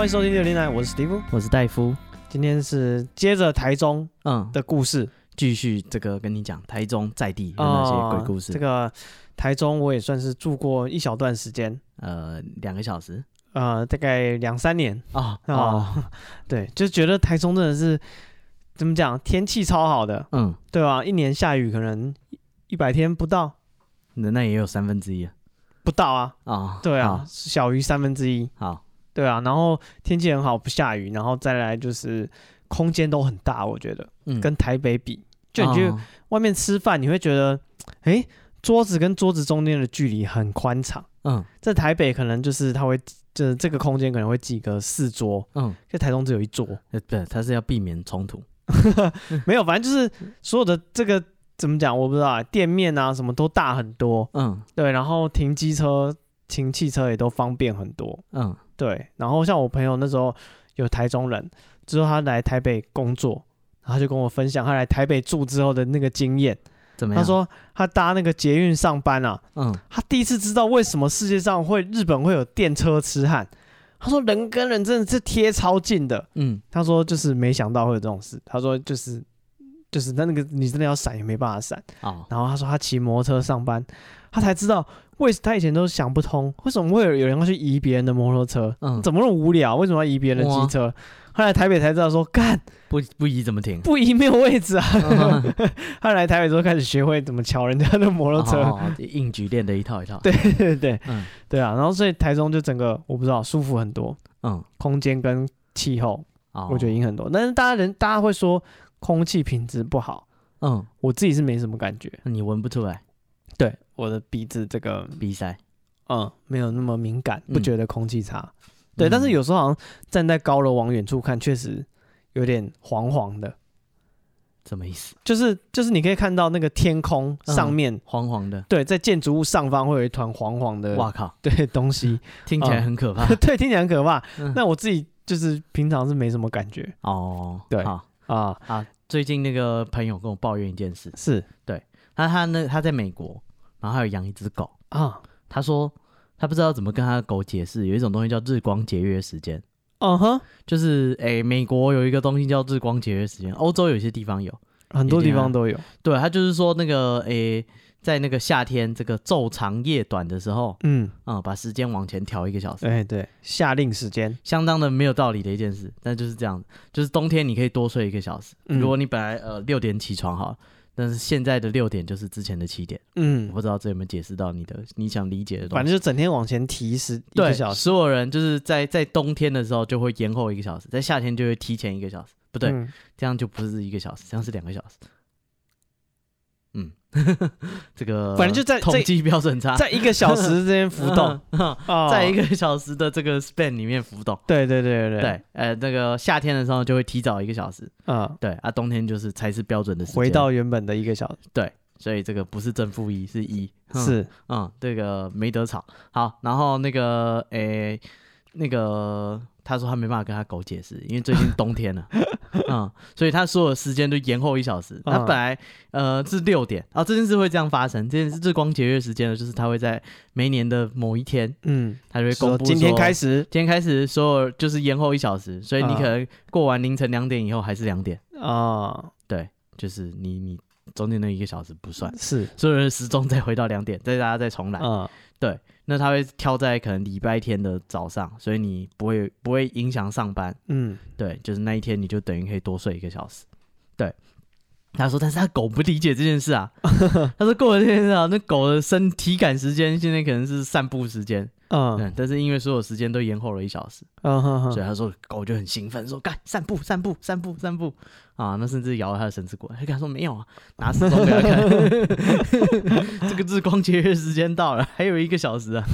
欢迎收听六零来，我是史蒂夫，我是戴夫。今天是接着台中嗯。的故事，继、嗯、续这个跟你讲台中在地的那些鬼故事。哦、这个台中我也算是住过一小段时间，呃，两个小时，呃，大概两三年。啊啊、哦哦，对，就觉得台中真的是怎么讲，天气超好的，嗯，对吧？一年下雨可能一百天不到，那那也有三分之一啊，不到啊。啊、哦，对啊，小于三分之一，好。对啊，然后天气很好，不下雨，然后再来就是空间都很大，我觉得，嗯，跟台北比，就你去外面吃饭，你会觉得，桌子跟桌子中间的距离很宽敞，嗯，在台北可能就是它会，就是这个空间可能会几个四桌，嗯，在台中只有一桌，呃，对，它是要避免冲突，没有，反正就是所有的这个怎么讲，我不知道啊，店面啊什么都大很多，嗯，对，然后停机车、停汽车也都方便很多，嗯。对，然后像我朋友那时候有台中人，之后他来台北工作，然后他就跟我分享他来台北住之后的那个经验。怎么样？他说他搭那个捷运上班啊，嗯，他第一次知道为什么世界上会日本会有电车痴汉。他说人跟人真的是贴超近的，嗯，他说就是没想到会有这种事。他说就是就是他那个你真的要闪也没办法闪。哦，然后他说他骑摩托车上班，他才知道。为他以前都想不通，为什么会有有人要去移别人的摩托车？嗯，怎么那么无聊？为什么要移别人的机车？后来台北才知道说，干不不移怎么停？不移没有位置啊！后来台北之后开始学会怎么乔人家的摩托车，哦、硬举练的一套一套。对对对，嗯，对啊。然后所以台中就整个我不知道舒服很多，嗯，空间跟气候，我觉得赢很多。但是大家人大家会说空气品质不好，嗯，我自己是没什么感觉，你闻不出来。对，我的鼻子这个鼻塞，嗯，没有那么敏感，不觉得空气差。嗯、对，但是有时候好像站在高楼往远处看，确实有点黄黄的。什么意思？就是就是你可以看到那个天空上面、嗯、黄黄的。对，在建筑物上方会有一团黄黄的。哇靠！对，东西 听起来很可怕。嗯、对，听起来很可怕。那、嗯、我自己就是平常是没什么感觉。哦，对啊啊啊！最近那个朋友跟我抱怨一件事，是对，他他那他在美国。然后还有养一只狗啊，他说他不知道怎么跟他的狗解释，有一种东西叫日光节约时间。嗯哼，就是诶，美国有一个东西叫日光节约时间，欧洲有些地方有，很多地方都有。对，他就是说那个诶，在那个夏天这个昼长夜短的时候，嗯啊，把时间往前调一个小时。哎，对，夏令时间，相当的没有道理的一件事，但就是这样，就是冬天你可以多睡一个小时。如果你本来呃六点起床哈。但是现在的六点就是之前的七点，嗯，我不知道这有没有解释到你的你想理解的东西。反正就整天往前提时一个小时，所有人就是在在冬天的时候就会延后一个小时，在夏天就会提前一个小时，不对，嗯、这样就不是一个小时，这样是两个小时。嗯，这个反正就在统计标准差，在一个小时之间浮动，在一个小时的这个 span 里面浮动。对对对对对，呃，那个夏天的时候就会提早一个小时，嗯，对啊，冬天就是才是标准的时间，回到原本的一个小时。对，所以这个不是正负一，是一，是，嗯，这个没得吵。好，然后那个，诶，那个。他说他没办法跟他狗解释，因为最近冬天了，嗯，所以他所有的时间都延后一小时。他本来呃是六点，啊，这件事会这样发生，这件事日光节约时间呢，就是他会在每年的某一天，嗯，他就会公布，今天开始，今天开始所有就是延后一小时，所以你可能过完凌晨两点以后还是两点。啊，对，就是你你中间那一个小时不算，是。所有人时钟再回到两点，再大家再重来，嗯，对。那他会挑在可能礼拜天的早上，所以你不会不会影响上班。嗯，对，就是那一天你就等于可以多睡一个小时。对，他说，但是他狗不理解这件事啊。他说过了这件事啊，那狗的身体感时间现在可能是散步时间。嗯，嗯，但是因为所有时间都延后了一小时，嗯哼哼，所以他说狗就很兴奋，说干散步散步散步散步啊，那甚至摇了他的绳子过来，他跟他说没有啊，拿时钟给他看，这个日光节约时间到了，还有一个小时啊，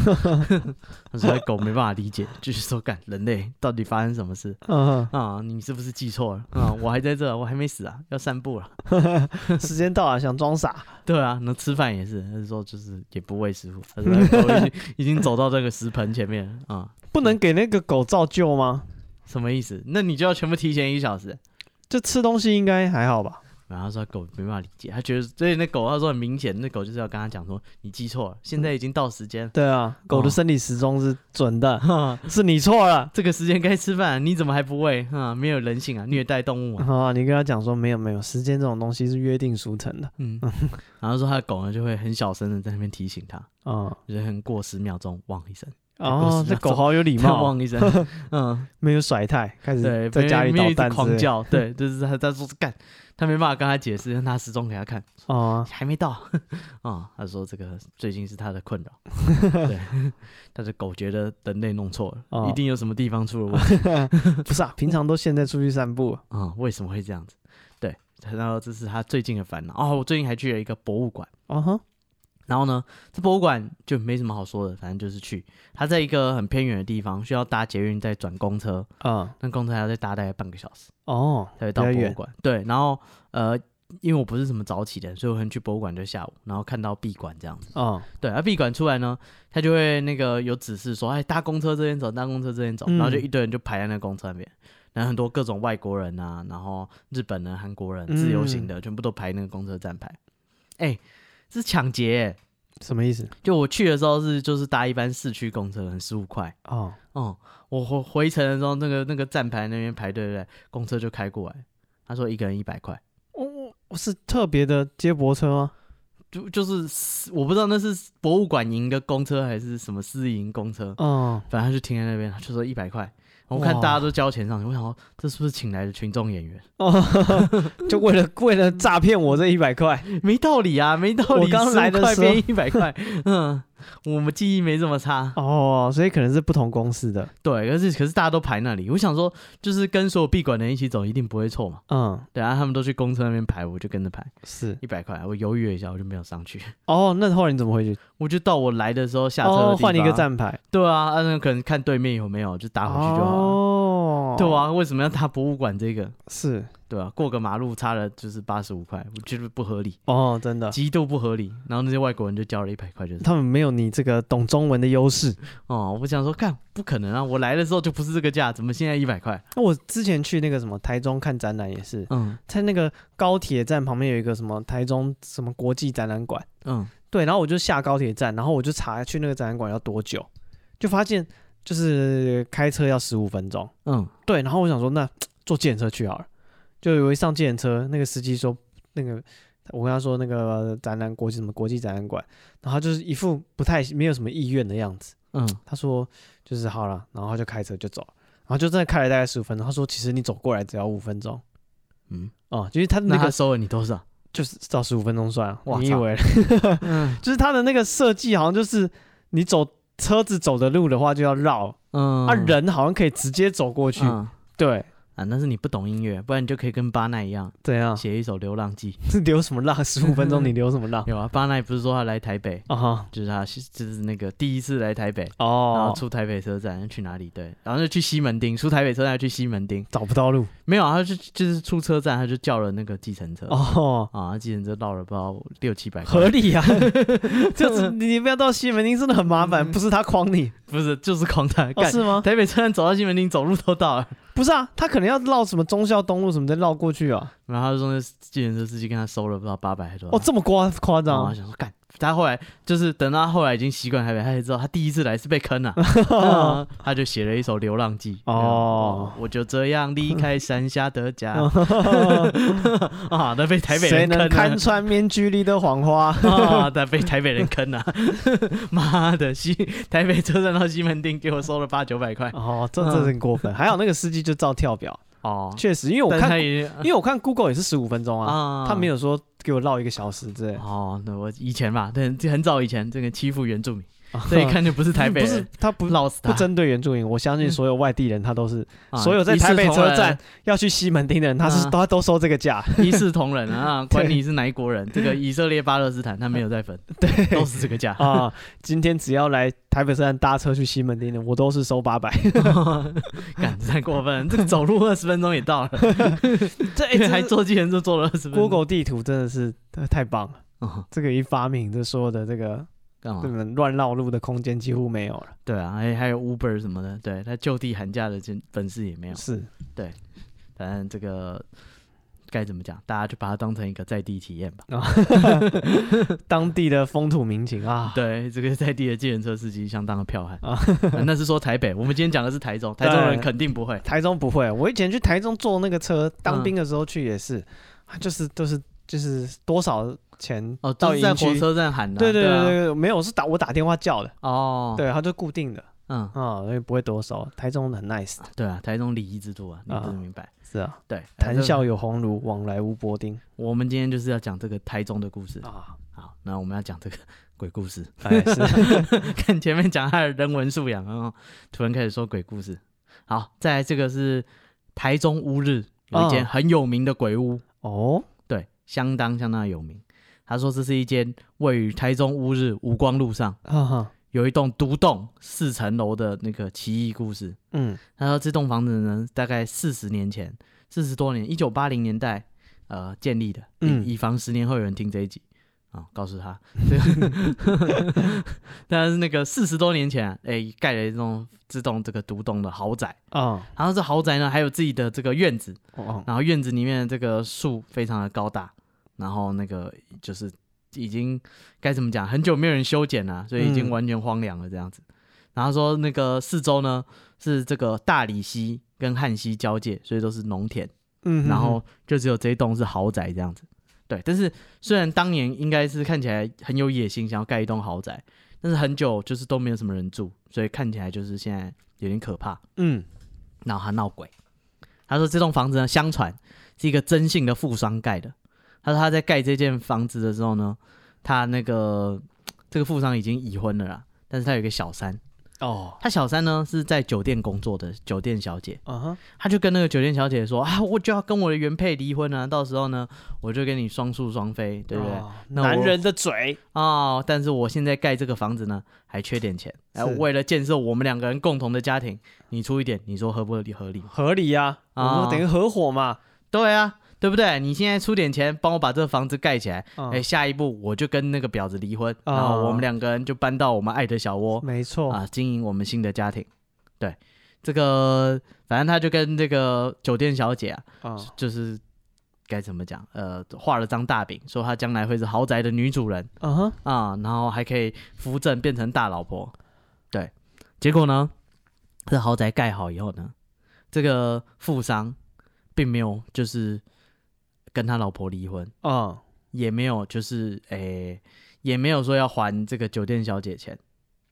他说狗没办法理解，继续说干人类到底发生什么事？啊，你是不是记错了啊？我还在这，我还没死啊，要散步了，时间到了，想装傻，对啊，那吃饭也是，他是说就是也不喂食物，他说狗已经已经走到这个。食盆前面啊，不能给那个狗照旧吗？什么意思？那你就要全部提前一小时，这吃东西应该还好吧？然后说狗没办法理解，他觉得所以那狗他说很明显，那狗就是要跟他讲说你记错了，现在已经到时间。对啊，狗的生理时钟是准的，哦、是你错了，这个时间该吃饭，你怎么还不喂？啊，没有人性啊，虐待动物啊！啊，你跟他讲说没有没有，时间这种东西是约定俗成的。嗯，然后说他的狗呢就会很小声的在那边提醒他，啊、嗯，就是很过十秒钟汪一声。哦，这狗好有礼貌，汪一声，嗯，没有甩态，开始在家里捣蛋狂叫，对，就是他在说干。他没办法跟他解释，让他时钟给他看。哦，还没到。啊、哦，他说这个最近是他的困扰。对，但是狗觉得人类弄错了，哦、一定有什么地方出了问题。不是啊，平常都现在出去散步。啊、哦，为什么会这样子？对，然后这是他最近的烦恼。哦，我最近还去了一个博物馆。哦哼。然后呢，这博物馆就没什么好说的，反正就是去。它在一个很偏远的地方，需要搭捷运再转公车。嗯，那公车还要再搭大概半个小时。哦，才会到博物馆。对，然后呃，因为我不是什么早起的，所以我可能去博物馆就下午，然后看到闭馆这样子。哦，对，而闭馆出来呢，他就会那个有指示说，哎，搭公车这边走，搭公车这边走，嗯、然后就一堆人就排在那个公车那边，然后很多各种外国人啊，然后日本人、韩国人、自由行的，嗯、全部都排那个公车站牌。哎。是抢劫，什么意思？就我去的时候是就是搭一班市区公车，很十五块哦。哦，我回回程的时候，那个那个站牌那边排队，对？公车就开过来，他说一个人一百块。哦，是特别的接驳车吗？就就是我不知道那是博物馆营的公车还是什么私营公车。哦，反正他就停在那边，他就说一百块。我看大家都交钱上去，我想说这是不是请来的群众演员？哦，就为了为了诈骗我这一百块，没道理啊，没道理。我刚来的时候一百块，嗯，我们记忆没这么差哦，所以可能是不同公司的。对，可是可是大家都排那里，我想说就是跟所有闭馆的人一起走，一定不会错嘛。嗯，对啊，他们都去公车那边排，我就跟着排，是一百块。我犹豫了一下，我就没有上去。哦，那后来你怎么回去？我就到我来的时候下车的地方，换一个站牌。对啊，那可能看对面有没有，就打回去就好。哦，对啊，为什么要搭博物馆这个？是。对啊，过个马路差了就是八十五块，我觉得不合理哦，真的极度不合理。然后那些外国人就交了一百块，就是他们没有你这个懂中文的优势哦。我想说，看不可能啊，我来的时候就不是这个价，怎么现在一百块？那我之前去那个什么台中看展览也是，嗯，在那个高铁站旁边有一个什么台中什么国际展览馆，嗯，对，然后我就下高铁站，然后我就查去那个展览馆要多久，就发现就是开车要十五分钟，嗯，对，然后我想说，那 坐计程车去好了。就以为上计程车，那个司机说，那个我跟他说那个展览国际什么国际展览馆，然后他就是一副不太没有什么意愿的样子。嗯，他说就是好了，然后他就开车就走，然后就真的开了大概十五分钟。他说其实你走过来只要五分钟。嗯，哦，就是他那个收了你多少？就是照十五分钟算。哇，你以为？嗯，就是他的那个设计好像就是你走车子走的路的话就要绕，嗯，啊人好像可以直接走过去。嗯、对。啊，那是你不懂音乐，不然你就可以跟巴奈一样，怎样写一首《流浪记》？是流什么浪？十五分钟你 流什么浪？有啊，巴奈不是说他来台北啊，uh. 就是他就是那个第一次来台北哦，oh. 然后出台北车站要去哪里？对，然后就去西门町，出台北车站要去西门町，找不到路，没有啊，他就就是出车站他就叫了那个计程车哦，oh. 啊，计程车绕了不知道六七百，合理啊，就是你不要到西门町真的很麻烦，不是他诓你，不是就是诓他，哦，是吗？台北车站走到西门町走路都到了。不是啊，他可能要绕什么忠孝东路什么再绕过去啊。然后他就说那计程车司机跟他收了不知道八百还多少。哦，这么夸夸张？我想说干。他后来就是等到他后来已经习惯台北，他才知道他第一次来是被坑了，啊，他就写了一首《流浪记》哦，我就这样离开山下的家。啊，他被台北人坑了。谁能看穿面具里的谎话？啊？他被台北人坑了，妈的西台北车站到西门町给我收了八九百块。哦，这这很过分。还好那个司机就照跳表哦，确实，因为我看因为我看 Google 也是十五分钟啊，他没有说。给我绕一个小时之类哦，那我以前嘛，对，很早以前，这个欺负原住民。这一看就不是台北人，不是他不老不针对原住民，我相信所有外地人他都是，所有在台北车站要去西门町的人，他是他都收这个价，一视同仁啊，管你是哪一国人，这个以色列、巴勒斯坦他没有在分，对，都是这个价。啊。今天只要来台北车站搭车去西门町的，我都是收八百，干太过分，这个走路二十分钟也到了，这还坐计程车坐了二十分钟。Google 地图真的是太棒了，这个一发明，这所有的这个。这个乱绕路的空间几乎没有了。对啊，还还有 Uber 什么的，对，他就地喊价的本事也没有。是，对，反正这个该怎么讲？大家就把它当成一个在地体验吧。当地的风土民情啊，对，这个在地的计程车司机相当的彪悍啊。那是说台北，我们今天讲的是台中，台中人肯定不会。台中不会，我以前去台中坐那个车，当兵的时候去也是，就是都是就是多少钱哦，都是在火车站喊的。对对对对，没有，是打我打电话叫的哦。对，他就固定的。嗯啊，所以不会多收，台中很 nice。对啊，台中礼仪之都啊，你不是明白？是啊，对，谈笑有鸿儒，往来无薄丁。我们今天就是要讲这个台中的故事啊。好，那我们要讲这个 鬼故事。哎，是。看前面讲他的人文素养，然后突然开始说鬼故事。好，再来这个是台中乌日有一间很有名的鬼屋哦，对，相当相当有名。他说这是一间位于台中乌日五光路上。有一栋独栋四层楼的那个奇异故事。嗯，他说这栋房子呢，大概四十年前，四十多年，一九八零年代，呃，建立的。嗯，以防十年后有人听这一集啊，告诉他，但是那个四十多年前，哎、欸，盖了一栋自动这个独栋的豪宅啊。然后这豪宅呢，还有自己的这个院子。哦。然后院子里面的这个树非常的高大，然后那个就是。已经该怎么讲？很久没有人修剪了，所以已经完全荒凉了这样子。嗯、然后说那个四周呢是这个大理溪跟汉溪交界，所以都是农田。嗯然后就只有这一栋是豪宅这样子。对，但是虽然当年应该是看起来很有野心，想要盖一栋豪宅，但是很久就是都没有什么人住，所以看起来就是现在有点可怕。嗯，然后他闹鬼。他说这栋房子呢，相传是一个真姓的富商盖的。他说他在盖这间房子的时候呢，他那个这个富商已经已婚了啦，但是他有一个小三哦，他小三呢是在酒店工作的酒店小姐，嗯哼，他就跟那个酒店小姐说啊，我就要跟我的原配离婚啊，到时候呢我就跟你双宿双飞，对不对？哦、男人的嘴啊、哦，但是我现在盖这个房子呢还缺点钱，哎为了建设我们两个人共同的家庭，你出一点，你说合不合理？合理？合理呀、啊，我们等于合伙嘛，对啊。对不对？你现在出点钱帮我把这个房子盖起来，哎，下一步我就跟那个婊子离婚，然后我们两个人就搬到我们爱的小窝，没错啊，经营我们新的家庭。对，这个反正他就跟这个酒店小姐啊，就是该怎么讲？呃，画了张大饼，说他将来会是豪宅的女主人，嗯哼啊，然后还可以扶正变成大老婆。对，结果呢，这豪宅盖好以后呢，这个富商并没有就是。跟他老婆离婚。啊，哦、也没有，就是诶、欸，也没有说要还这个酒店小姐钱。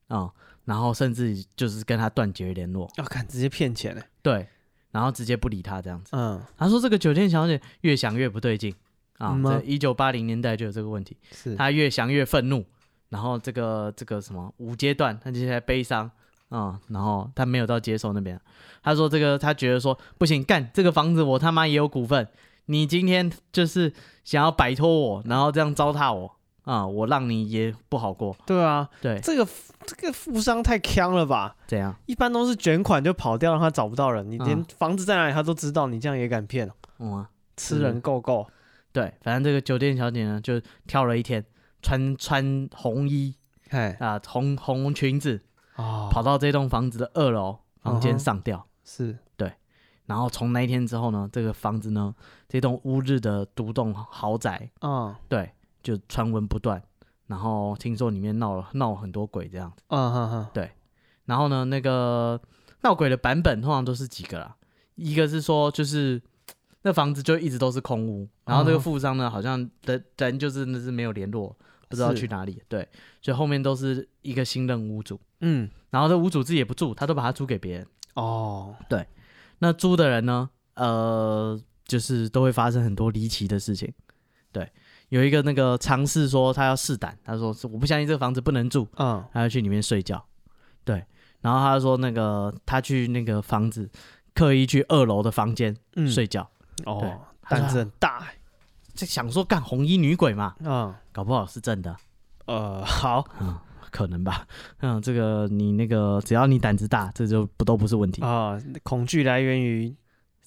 啊、哦，然后甚至就是跟他断绝联络，要看、哦、直接骗钱嘞，对，然后直接不理他这样子，嗯，他说这个酒店小姐越想越不对劲。啊，在一九八零年代就有这个问题，是。他越想越愤怒，然后这个这个什么五阶段，他就在悲伤。啊，然后他没有到接受那边，他说这个他觉得说不行，干这个房子我他妈也有股份。你今天就是想要摆脱我，然后这样糟蹋我啊！我让你也不好过。对啊，对，这个这个富商太锵了吧？怎样？一般都是卷款就跑掉，让他找不到人。你连房子在哪里他都知道，你这样也敢骗？嗯，吃人够够。对，反正这个酒店小姐呢，就跳了一天，穿穿红衣，哎啊，红红裙子，哦，跑到这栋房子的二楼房间上吊。是。然后从那一天之后呢，这个房子呢，这栋乌日的独栋豪宅，嗯，对，就传闻不断。然后听说里面闹了闹了很多鬼这样子，嗯哼哼，对。然后呢，那个闹鬼的版本通常都是几个啦，一个是说就是那房子就一直都是空屋，然后这个富商呢，好像的人就是那是没有联络，不知道去哪里，对，所以后面都是一个新任屋主，嗯，然后这屋主自己也不住，他都把它租给别人，哦，对。那租的人呢？呃，就是都会发生很多离奇的事情。对，有一个那个尝试说他要试胆，他说我不相信这个房子不能住，嗯，他要去里面睡觉。对，然后他说那个他去那个房子，刻意去二楼的房间睡觉。哦，胆子很大，这想说干红衣女鬼嘛，嗯，搞不好是真的。呃，好。嗯可能吧，嗯，这个你那个只要你胆子大，这就不都不是问题。啊、哦。恐惧来源于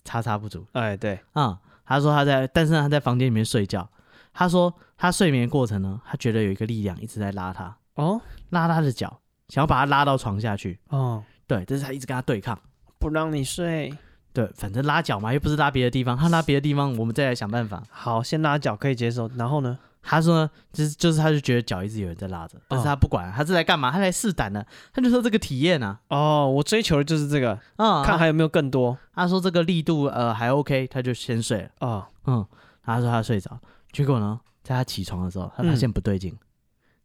叉叉不足，哎，对，嗯，他说他在，但是他在房间里面睡觉。他说他睡眠过程呢，他觉得有一个力量一直在拉他，哦，拉他的脚，想要把他拉到床下去，哦，对，但是他一直跟他对抗，不让你睡，对，反正拉脚嘛，又不是拉别的地方，他拉别的地方，我们再来想办法。好，先拉脚可以接受，然后呢？他说呢，就是就是，他就觉得脚一直有人在拉着，但是他不管，他是来干嘛？他来试胆的，他就说这个体验啊。哦，我追求的就是这个，啊、嗯，看还有没有更多。他说这个力度呃还 OK，他就先睡了。哦、嗯，嗯，他说他睡着，结果呢，在他起床的时候，他发现不对劲，嗯、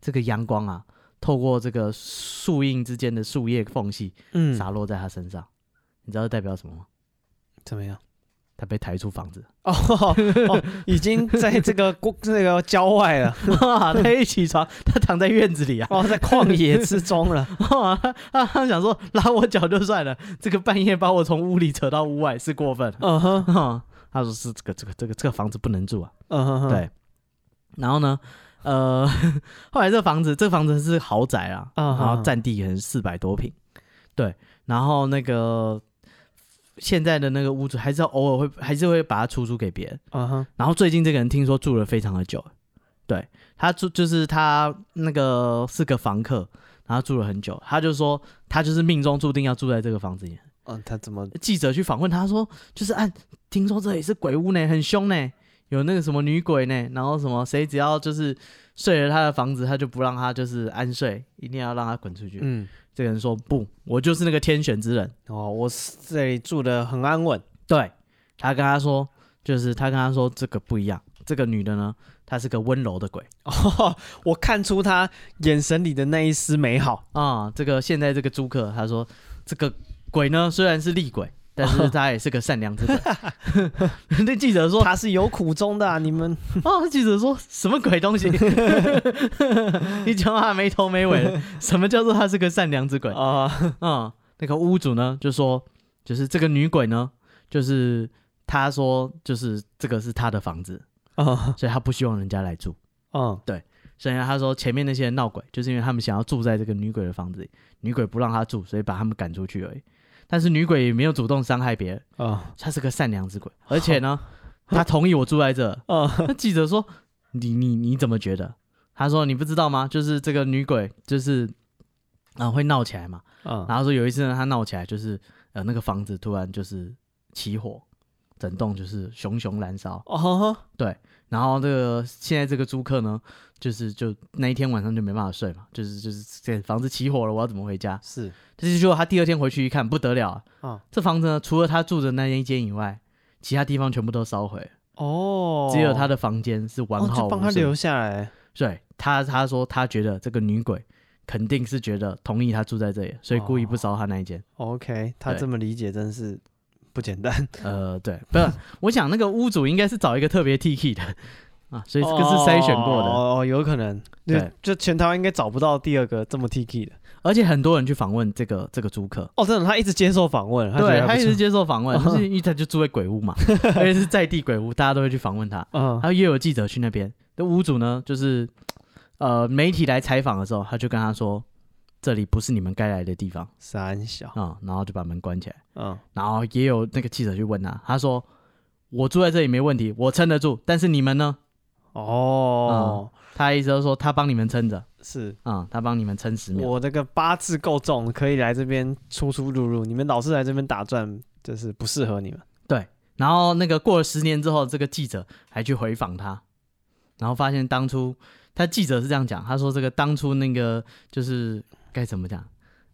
这个阳光啊，透过这个树荫之间的树叶缝隙，嗯，洒落在他身上。你知道代表什么吗？怎么样？他被抬出房子哦，哦，已经在这个这个郊外了。他一起床，他躺在院子里啊，哦，在旷野之中了。他他想说拉我脚就算了，这个半夜把我从屋里扯到屋外是过分。嗯哼，他说是这个这个这个这个房子不能住啊。嗯哼，对。然后呢，呃，后来这个房子这个房子是豪宅啊，然后占地可能四百多平。对，然后那个。现在的那个屋主还是要偶尔会还是会把它出租给别人，嗯哼。然后最近这个人听说住了非常的久，对，他住就是他那个是个房客，然后住了很久，他就说他就是命中注定要住在这个房子里。嗯，他怎么？记者去访问他说，就是按听说这里是鬼屋呢，很凶呢，有那个什么女鬼呢，然后什么谁只要就是睡了他的房子，他就不让他就是安睡，一定要让他滚出去。嗯。这个人说不，我就是那个天选之人哦，我这里住的很安稳。对，他跟他说，就是他跟他说这个不一样，这个女的呢，她是个温柔的鬼哦，我看出她眼神里的那一丝美好啊。这个现在这个租客他说，这个鬼呢虽然是厉鬼。但是他也是个善良之人。那记者说他是有苦衷的，啊，你们哦。记者说什么鬼东西？你讲话没头没尾。什么叫做他是个善良之鬼啊？嗯，那个屋主呢就说，就是这个女鬼呢，就是他说就是这个是他的房子啊，所以他不希望人家来住。嗯，对。所以他说前面那些人闹鬼，就是因为他们想要住在这个女鬼的房子里，女鬼不让他住，所以把他们赶出去而已。但是女鬼也没有主动伤害别人啊，她是个善良之鬼，而且呢，她同意我住在这。那记者说：“你你你怎么觉得？”他说：“你不知道吗？就是这个女鬼，就是啊会闹起来嘛。然后说有一次呢，她闹起来，就是呃那个房子突然就是起火，整栋就是熊熊燃烧。哦，对。然后这个现在这个租客呢，就是就那一天晚上就没办法睡嘛，就是就是这房子起火了，我要怎么回家？是。”就是说，他第二天回去一看，不得了啊！哦、这房子呢，除了他住的那一间以外，其他地方全部都烧毁哦，只有他的房间是完好无损。帮、哦、他留下来。对，他他说他觉得这个女鬼肯定是觉得同意他住在这里，所以故意不烧他那一间。哦、OK，他这么理解真是不简单。呃，对，不是，我想那个屋主应该是找一个特别 T K 的啊，所以这个是筛选过的哦，哦，有可能。对，就全台湾应该找不到第二个这么 T K 的。而且很多人去访问这个这个租客哦，真的，他一直接受访问，对，他一直接受访问，就是因为他就住在鬼屋嘛，而且是在地鬼屋，大家都会去访问他。嗯，他也有记者去那边，那屋主呢，就是呃媒体来采访的时候，他就跟他说，这里不是你们该来的地方，三小啊，然后就把门关起来。嗯，然后也有那个记者去问他，他说我住在这里没问题，我撑得住，但是你们呢？哦，他意思就是说他帮你们撑着。是啊、嗯，他帮你们撑十秒。我这个八字够重，可以来这边出出入入。你们老是来这边打转，就是不适合你们。对，然后那个过了十年之后，这个记者还去回访他，然后发现当初他记者是这样讲，他说这个当初那个就是该怎么讲，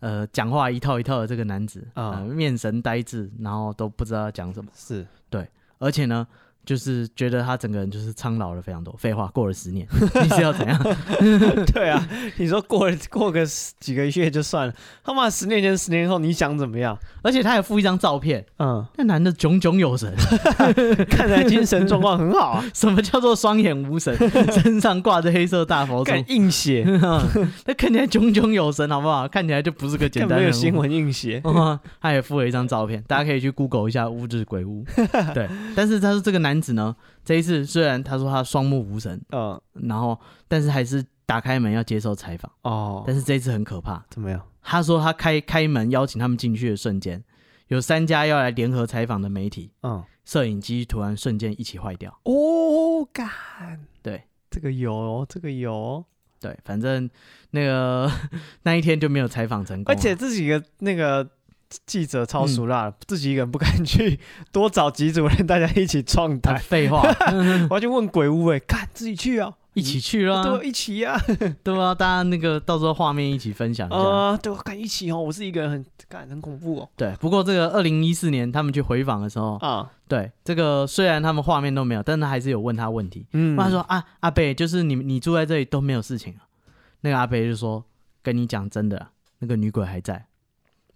呃，讲话一套一套的这个男子啊，面神呆滞，然后都不知道讲什么。是对，而且呢。就是觉得他整个人就是苍老了非常多。废话，过了十年，你是要怎样？对啊，你说过了过个几个月就算了，他妈十年前、十年后你想怎么样？而且他还附一张照片，嗯，那男的炯炯有神，看起来精神状况很好啊。什么叫做双眼无神？身上挂着黑色大佛珠，硬血，那看起来炯炯有神，好不好？看起来就不是个简单的。没有新闻硬血，他也附了一张照片，大家可以去 Google 一下乌日鬼屋。对，但是他说这个男。因此呢，这一次虽然他说他双目无神，嗯，然后但是还是打开门要接受采访哦。但是这一次很可怕，怎么样？他说他开开门邀请他们进去的瞬间，有三家要来联合采访的媒体，嗯，摄影机突然瞬间一起坏掉。哦，干，对，这个有，这个有，对，反正那个 那一天就没有采访成功。而且这几个那个记者超熟辣，自己一个人不敢去，多找几组人，大家一起创台。废话，我要去问鬼屋，哎，看自己去啊，一起去啊，对，一起啊，对啊，大家那个到时候画面一起分享一下。啊，对，我敢一起哦，我是一个人很，敢很恐怖哦。对，不过这个二零一四年他们去回访的时候啊，对，这个虽然他们画面都没有，但他还是有问他问题。嗯，他说啊，阿北，就是你你住在这里都没有事情啊？那个阿北就说，跟你讲真的，那个女鬼还在。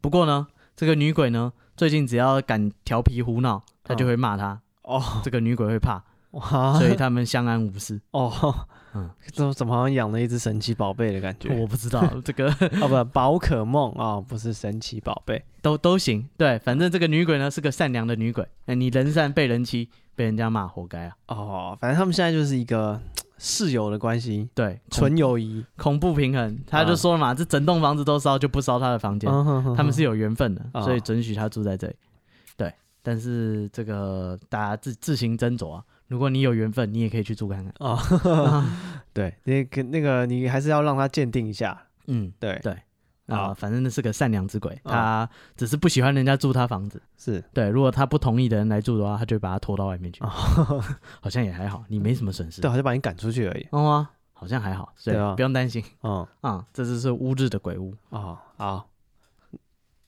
不过呢。这个女鬼呢，最近只要敢调皮胡闹，他就会骂她。哦，这个女鬼会怕，哇，所以他们相安无事。哦，嗯，怎怎么好像养了一只神奇宝贝的感觉？我不知道 这个哦，不，宝可梦啊，不是神奇宝贝，都都行。对，反正这个女鬼呢是个善良的女鬼。哎，你人善被人欺，被人家骂，活该啊。哦，反正他们现在就是一个。室友的关系，对，纯友谊，恐怖平衡。他就说了嘛，这整栋房子都烧，就不烧他的房间。他们是有缘分的，所以准许他住在这里。对，但是这个大家自自行斟酌啊。如果你有缘分，你也可以去住看看。哦，对，那个那个，你还是要让他鉴定一下。嗯，对对。啊，反正那是个善良之鬼，他只是不喜欢人家住他房子。是对，如果他不同意的人来住的话，他就把他拖到外面去。好像也还好，你没什么损失。对，好像把你赶出去而已。哦，好像还好，对啊，不用担心。嗯啊，这就是乌日的鬼屋啊。好，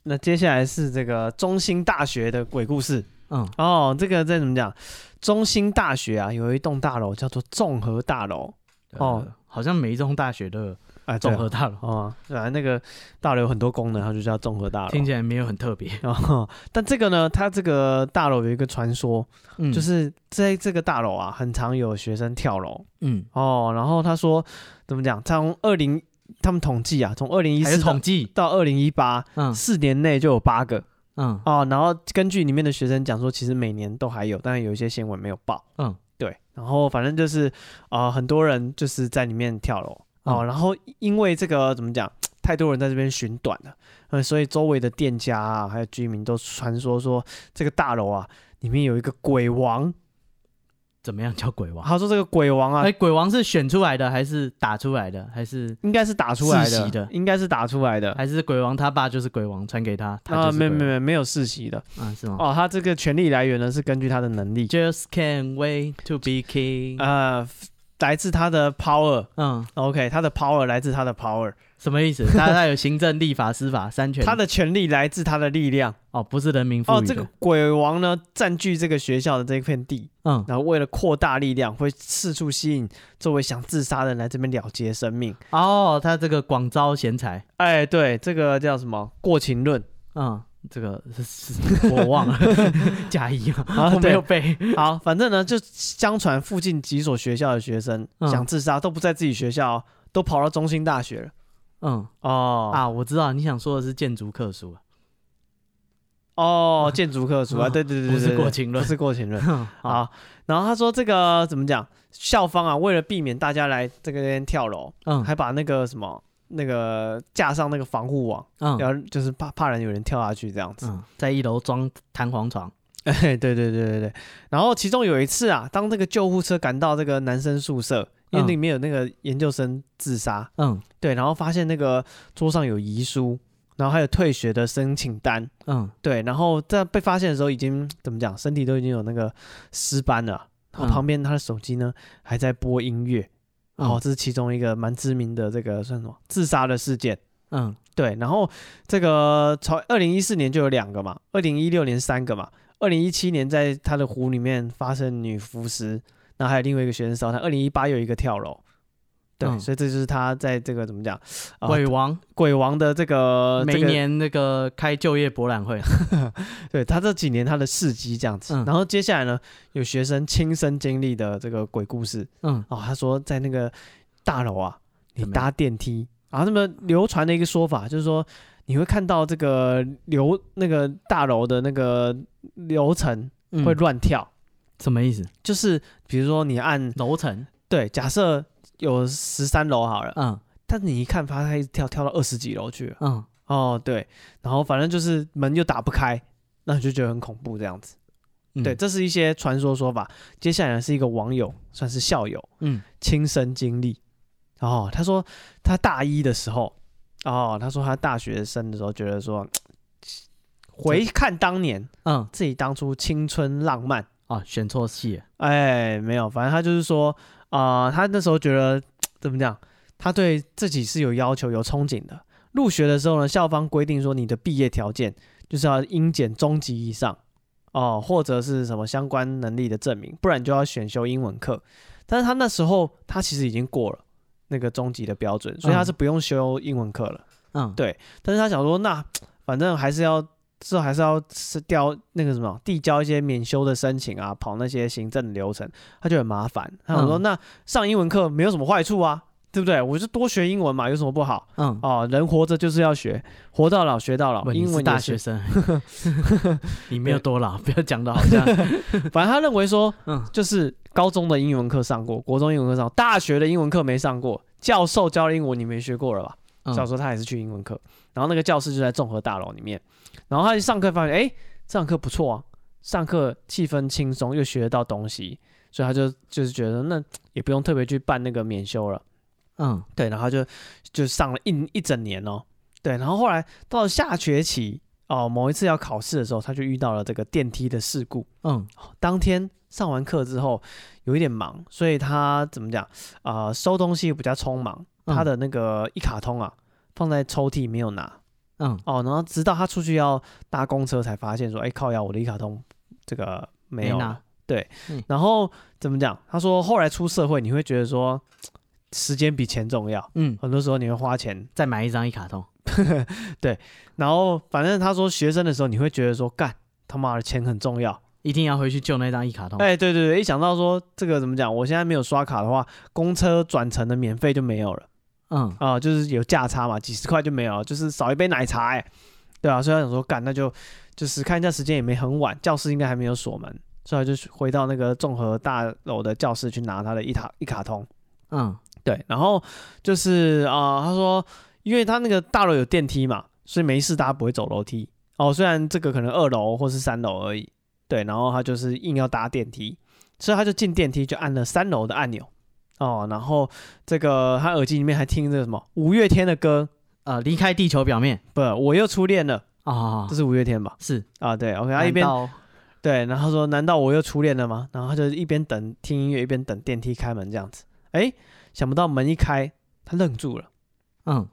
那接下来是这个中心大学的鬼故事。嗯哦，这个再怎么讲？中心大学啊，有一栋大楼叫做综合大楼。哦，好像每一栋大学都有。哎，综合大楼啊，对啊，那个大楼有很多功能，它就叫综合大楼。听起来没有很特别，但这个呢，它这个大楼有一个传说，嗯、就是在这个大楼啊，很常有学生跳楼。嗯，哦，然后他说怎么讲？从二零他们统计啊，从二零一四统计到二零一八，嗯，四年内就有八个。嗯，哦，然后根据里面的学生讲说，其实每年都还有，但是有一些新闻没有报。嗯，对，然后反正就是啊、呃，很多人就是在里面跳楼。哦，然后因为这个怎么讲，太多人在这边寻短了，呃，所以周围的店家啊，还有居民都传说说这个大楼啊，里面有一个鬼王。怎么样叫鬼王？他说这个鬼王啊，哎，鬼王是选出来的还是打出来的？还是应该是打出来的？应该是打出来的，还是鬼王他爸就是鬼王传给他？啊，没没没没有世袭的啊？是吗？哦，他这个权力来源呢是根据他的能力。Just can't wait to be king。啊。来自他的 power，嗯，OK，他的 power 来自他的 power，什么意思？他他有行政、立法、司法三权，他的权力来自他的力量，哦，不是人民赋予的。哦，这个鬼王呢，占据这个学校的这一片地，嗯，然后为了扩大力量，会四处吸引周围想自杀的人来这边了结生命。哦，他这个广招贤才，哎，对，这个叫什么？过情论，嗯。这个是是 我忘了 加一嘛，我没有背。好，反正呢，就相传附近几所学校的学生想自杀，都不在自己学校，都跑到中心大学了。嗯，哦啊，我知道你想说的是建筑课书。哦，建筑课书啊，对对对，不是过情论，不是过情论。好，然后他说这个怎么讲？校方啊，为了避免大家来这个边跳楼，嗯，还把那个什么。那个架上那个防护网，嗯，然后就是怕怕人有人跳下去这样子，嗯、在一楼装弹簧床，哎，对对对对对。然后其中有一次啊，当这个救护车赶到这个男生宿舍，因为里面有那个研究生自杀，嗯，对，然后发现那个桌上有遗书，然后还有退学的申请单，嗯，对，然后在被发现的时候已经怎么讲，身体都已经有那个尸斑了，然后旁边他的手机呢还在播音乐。哦，这是其中一个蛮知名的这个算什么自杀的事件。嗯，对。然后这个从二零一四年就有两个嘛，二零一六年三个嘛，二零一七年在他的湖里面发生女浮尸，然后还有另外一个学生烧炭，二零一八有一个跳楼。对，嗯、所以这就是他在这个怎么讲？鬼王、呃，鬼王的这个每年那个开就业博览会，对他这几年他的事迹这样子。嗯、然后接下来呢，有学生亲身经历的这个鬼故事。嗯，哦，他说在那个大楼啊，你搭电梯，然后那么流传的一个说法就是说，你会看到这个流那个大楼的那个楼层会乱跳，嗯，什么意思？就是比如说你按楼层，对，假设。有十三楼好了，嗯，但是你一看，发现他一直跳跳到二十几楼去了，嗯，哦，对，然后反正就是门又打不开，那你就觉得很恐怖这样子，嗯、对，这是一些传说说法。接下来是一个网友，算是校友，嗯，亲身经历，哦，他说他大一的时候，哦，他说他大学生的时候觉得说，回看当年，嗯，自己当初青春浪漫。啊，选错戏，哎，没有，反正他就是说啊、呃，他那时候觉得怎么讲，他对自己是有要求、有憧憬的。入学的时候呢，校方规定说，你的毕业条件就是要英检中级以上哦，或者是什么相关能力的证明，不然就要选修英文课。但是他那时候他其实已经过了那个中级的标准，所以他是不用修英文课了。嗯，对。但是他想说，那反正还是要，至少还是要是调那个什么递交一些免修的申请啊，跑那些行政流程，他就很麻烦。他想说，那上英文课没有什么坏处啊。对不对？我就多学英文嘛，有什么不好？嗯，哦，人活着就是要学，活到老学到老。英文大学生，你没有多老，不要讲的好像。反正他认为说，嗯，就是高中的英文课上过，国中英文课上过，大学的英文课没上过。教授教英文你没学过了吧？小时候他也是去英文课，然后那个教室就在综合大楼里面，然后他一上课发现，哎，这堂课不错啊，上课气氛轻松，又学得到东西，所以他就就是觉得那也不用特别去办那个免修了。嗯，对，然后就就上了一一整年哦，对，然后后来到了下学期哦，某一次要考试的时候，他就遇到了这个电梯的事故。嗯，当天上完课之后有一点忙，所以他怎么讲啊、呃？收东西比较匆忙，他的那个一卡通啊放在抽屉没有拿。嗯，哦，然后直到他出去要搭公车才发现说，哎，靠呀，我的一卡通这个没有。没拿。对，嗯、然后怎么讲？他说后来出社会，你会觉得说。时间比钱重要，嗯，很多时候你会花钱再买一张一卡通，对，然后反正他说学生的时候你会觉得说干他妈的钱很重要，一定要回去救那张一卡通，哎，对对对，一想到说这个怎么讲，我现在没有刷卡的话，公车转乘的免费就没有了，嗯啊、呃，就是有价差嘛，几十块就没有，就是少一杯奶茶，哎，对啊，所以他想说干那就就是看一下时间也没很晚，教室应该还没有锁门，所以他就回到那个综合大楼的教室去拿他的一卡一卡通，嗯。对，然后就是啊、呃，他说，因为他那个大楼有电梯嘛，所以没事，大家不会走楼梯哦。虽然这个可能二楼或是三楼而已，对，然后他就是硬要搭电梯，所以他就进电梯就按了三楼的按钮哦。然后这个他耳机里面还听这个什么五月天的歌，呃，离开地球表面，不，我又初恋了啊，哦、这是五月天吧？是啊，对，OK，他一边对，然后他说，难道我又初恋了吗？然后他就一边等听音乐，一边等电梯开门这样子，哎。想不到门一开，他愣住了。嗯，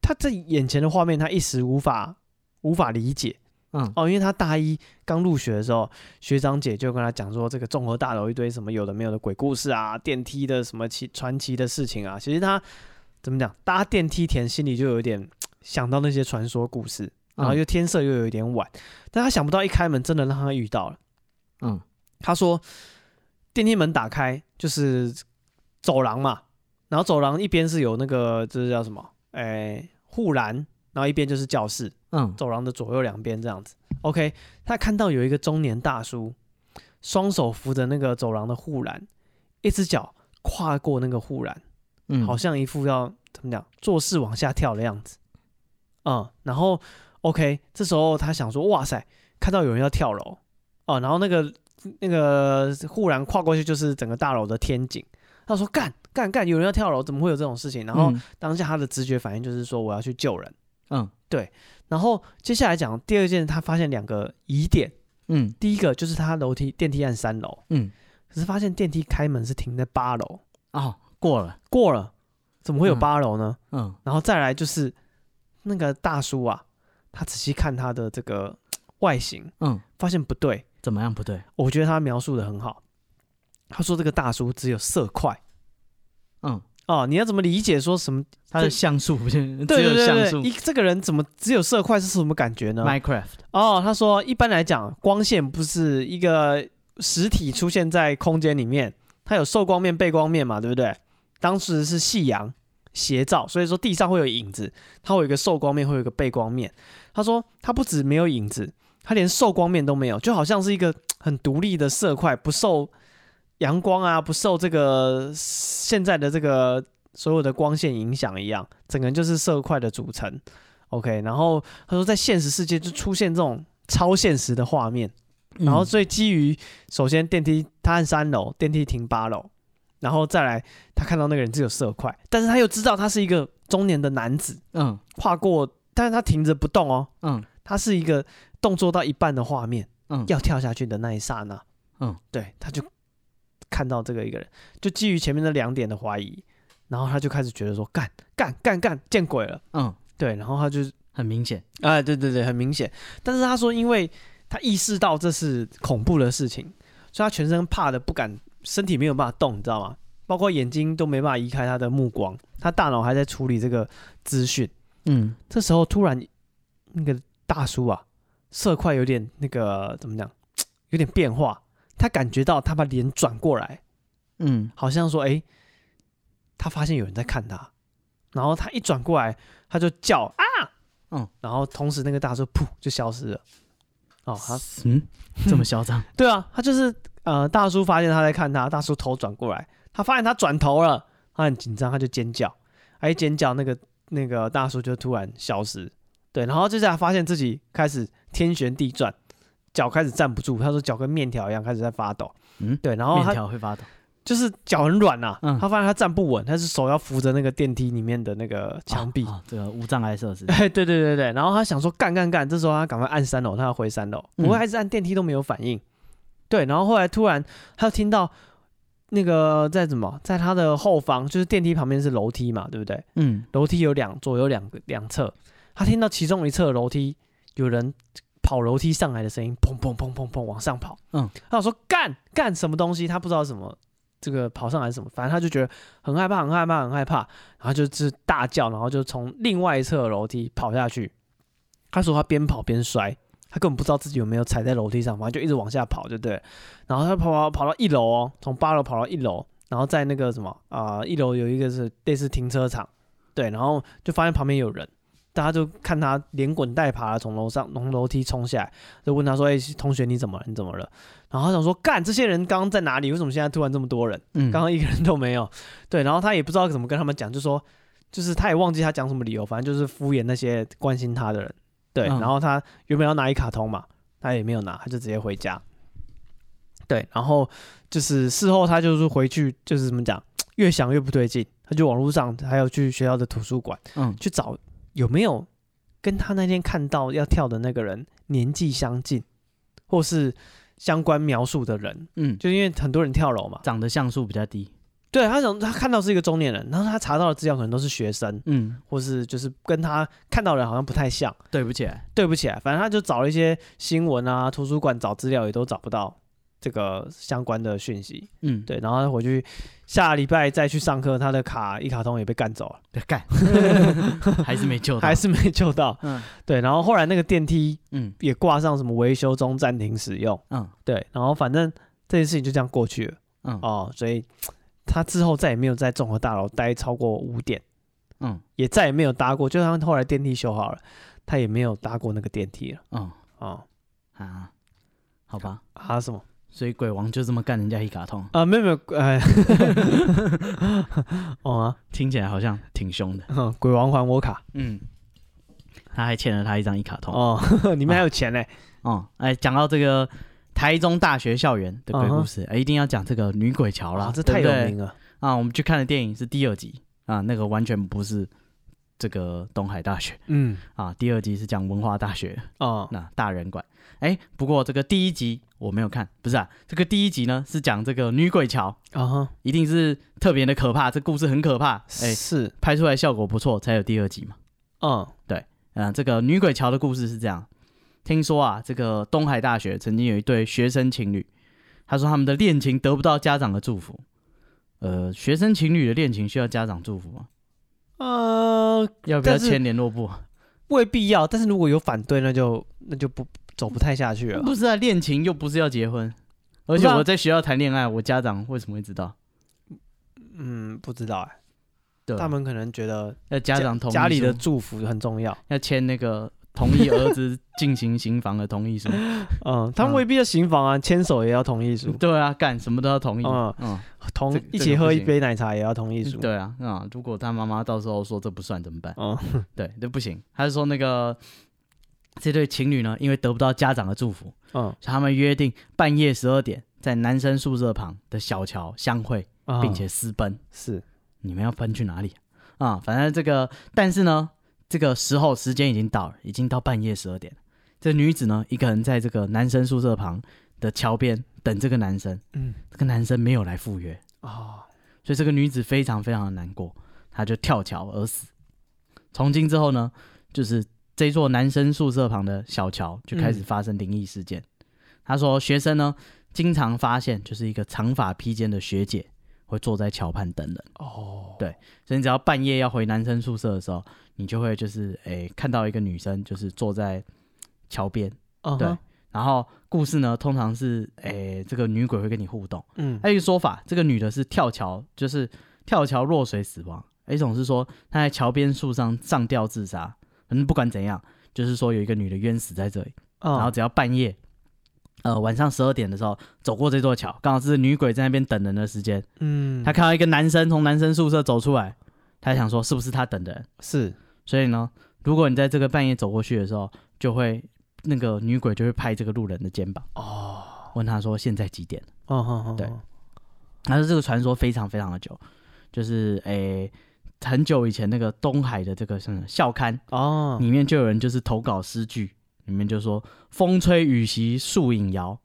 他这眼前的画面，他一时无法无法理解。嗯，哦，因为他大一刚入学的时候，学长姐就跟他讲说，这个综合大楼一堆什么有的没有的鬼故事啊，电梯的什么奇传奇的事情啊。其实他怎么讲，搭电梯前心里就有点想到那些传说故事，然后又天色又有一点晚，嗯，但他想不到一开门真的让他遇到了。嗯，他说电梯门打开就是走廊嘛。然后走廊一边是有那个，这是叫什么？哎，护栏。然后一边就是教室。嗯，走廊的左右两边这样子。OK，他看到有一个中年大叔，双手扶着那个走廊的护栏，一只脚跨过那个护栏，嗯，好像一副要怎么讲，做事往下跳的样子。嗯，然后 OK，这时候他想说，哇塞，看到有人要跳楼。哦，然后那个那个护栏跨过去就是整个大楼的天井。他说干。干干，有人要跳楼，怎么会有这种事情？然后当下他的直觉反应就是说，我要去救人。嗯，对。然后接下来讲第二件，他发现两个疑点。嗯，第一个就是他楼梯电梯按三楼，嗯，可是发现电梯开门是停在八楼。哦，过了，过了，怎么会有八楼呢？嗯，嗯，然后再来就是那个大叔啊，他仔细看他的这个外形，嗯，发现不对。怎么样不对？我觉得他描述的很好。他说这个大叔只有色块。嗯哦，你要怎么理解说什么他的像素 不是？对对对对，一这个人怎么只有色块是什么感觉呢？Minecraft 哦，他说一般来讲，光线不是一个实体出现在空间里面，它有受光面、背光面嘛，对不对？当时是夕阳斜照，所以说地上会有影子，它会有一个受光面，会有一个背光面。他说他不止没有影子，他连受光面都没有，就好像是一个很独立的色块，不受。阳光啊，不受这个现在的这个所有的光线影响一样，整个人就是色块的组成。OK，然后他说在现实世界就出现这种超现实的画面，然后所以基于首先电梯他按三楼，电梯停八楼，然后再来他看到那个人只有色块，但是他又知道他是一个中年的男子，嗯，跨过，但是他停着不动哦，嗯，他是一个动作到一半的画面，嗯，要跳下去的那一刹那，嗯，对，他就看到这个一个人，就基于前面那两点的怀疑，然后他就开始觉得说干干干干见鬼了，嗯，对，然后他就很明显，哎，对对对，很明显，但是他说，因为他意识到这是恐怖的事情，所以他全身怕的不敢，身体没有办法动，你知道吗？包括眼睛都没办法移开他的目光，他大脑还在处理这个资讯。嗯，这时候突然那个大叔啊，色块有点那个怎么讲，有点变化。他感觉到他把脸转过来，嗯，好像说哎，他发现有人在看他，然后他一转过来，他就叫啊，嗯，然后同时那个大叔噗就消失了。哦，他嗯，这么嚣张？对啊，他就是呃，大叔发现他在看他，大叔头转过来。他发现他转头了，他很紧张，他就尖叫，他一尖叫，那个那个大叔就突然消失，对，然后接下来发现自己开始天旋地转，脚开始站不住，他说脚跟面条一样开始在发抖，嗯，对，然后面条会发抖，就是脚很软呐，嗯，他发现他站不稳，他是手要扶着那个电梯里面的那个墙壁，这个无障碍设施，哎，对对对对，然后他想说干干干，这时候他赶快按三楼，他要回三楼，不过还是按电梯都没有反应，对，然后后来突然他就听到。那个在什么，在他的后方，就是电梯旁边是楼梯嘛，对不对？嗯，楼梯有两左右两个两侧，他听到其中一侧楼梯有人跑楼梯上来的声音，砰砰砰砰砰往上跑。嗯，他说干干什么东西，他不知道什么，这个跑上来是什么，反正他就觉得很害怕，很害怕，很害怕，然后就是大叫，然后就从另外一侧楼梯跑下去。他说他边跑边摔。他根本不知道自己有没有踩在楼梯上，反正就一直往下跑，对不对？然后他跑跑跑到一楼哦，从八楼跑到一楼，然后在那个什么啊、呃，一楼有一个是类似停车场，对，然后就发现旁边有人，大家就看他连滚带爬的从楼上从楼梯冲下来，就问他说：“哎、欸，同学你怎么了？你怎么了？”然后他想说：“干，这些人刚刚在哪里？为什么现在突然这么多人？刚刚一个人都没有。”对，然后他也不知道怎么跟他们讲，就说就是他也忘记他讲什么理由，反正就是敷衍那些关心他的人。对，然后他原本要拿一卡通嘛，他也没有拿，他就直接回家。对，然后就是事后他就是回去，就是怎么讲，越想越不对劲，他就网络上还有去学校的图书馆，嗯，去找有没有跟他那天看到要跳的那个人年纪相近，或是相关描述的人，嗯，就因为很多人跳楼嘛，长得像素比较低。对，他想他看到是一个中年人，然后他查到的资料可能都是学生，嗯，或是就是跟他看到的人好像不太像，对不起来，对不起来，反正他就找了一些新闻啊，图书馆找资料也都找不到这个相关的讯息，嗯，对，然后他回去下礼拜再去上课，他的卡一卡通也被干走了，被，干，还是没救到，还是没救到，嗯，对，然后后来那个电梯，嗯，也挂上什么维修中暂停使用，嗯，对，然后反正这件事情就这样过去了，嗯，哦，所以。他之后再也没有在综合大楼待超过五点，嗯，也再也没有搭过。就算后来电梯修好了，他也没有搭过那个电梯了。嗯，哦，啊，好吧，啊什么？所以鬼王就这么干人家一卡通啊？没有没有，哎，哦啊，听起来好像挺凶的。嗯，鬼王还我卡，嗯，他还欠了他一张一卡通。哦，你们还有钱呢。哦，哎，讲到这个。台中大学校园的鬼故事，uh huh. 一定要讲这个女鬼桥啦，这太有名了啊！我们去看的电影是第二集啊，那个完全不是这个东海大学，嗯啊，第二集是讲文化大学哦，uh. 那大人馆。哎，不过这个第一集我没有看，不是啊，这个第一集呢是讲这个女鬼桥啊，uh huh. 一定是特别的可怕，这故事很可怕，哎，是拍出来效果不错，才有第二集嘛。嗯、uh，huh. 对，嗯，这个女鬼桥的故事是这样。听说啊，这个东海大学曾经有一对学生情侣，他说他们的恋情得不到家长的祝福。呃，学生情侣的恋情需要家长祝福吗？呃，要不要签联络簿？未必要，但是如果有反对，那就那就不走不太下去了。不是啊，恋情又不是要结婚，而且我在学校谈恋爱，我家长为什么会知道？嗯，不知道哎、欸。对，他们可能觉得要家长同意，家里的祝福很重要，要签那个。同意儿子进行行房的同意书，嗯，他们未必要行房啊，牵手也要同意书。对啊，干什么都要同意。嗯嗯，同一起喝一杯奶茶也要同意书。对啊，啊，如果他妈妈到时候说这不算怎么办？嗯，对，这不行。他是说那个这对情侣呢，因为得不到家长的祝福，嗯，他们约定半夜十二点在男生宿舍旁的小桥相会，并且私奔。是，你们要奔去哪里啊？反正这个，但是呢。这个时候时间已经到了，已经到半夜十二点，这女子呢，一个人在这个男生宿舍旁的桥边等这个男生。嗯，这个男生没有来赴约哦，所以这个女子非常非常的难过，她就跳桥而死。从今之后呢，就是这座男生宿舍旁的小桥就开始发生灵异事件。嗯、他说，学生呢经常发现，就是一个长发披肩的学姐会坐在桥畔等人。哦，对，所以你只要半夜要回男生宿舍的时候，你就会就是诶看到一个女生就是坐在。桥边，uh huh. 对，然后故事呢，通常是，诶，这个女鬼会跟你互动，嗯，还有一个说法，这个女的是跳桥，就是跳桥落水死亡，一种是说她在桥边树上上吊自杀，反正不管怎样，就是说有一个女的冤死在这里，uh. 然后只要半夜，呃，晚上十二点的时候走过这座桥，刚好是女鬼在那边等人的时间，嗯，她看到一个男生从男生宿舍走出来，她想说是不是他等的人？是，所以呢，如果你在这个半夜走过去的时候，就会。那个女鬼就会拍这个路人的肩膀哦，问他说现在几点？哦哦哦，对，但是这个传说非常非常的久，就是诶很久以前那个东海的这个什么校刊哦，里面就有人就是投稿诗句，里面就说风吹雨袭树影摇，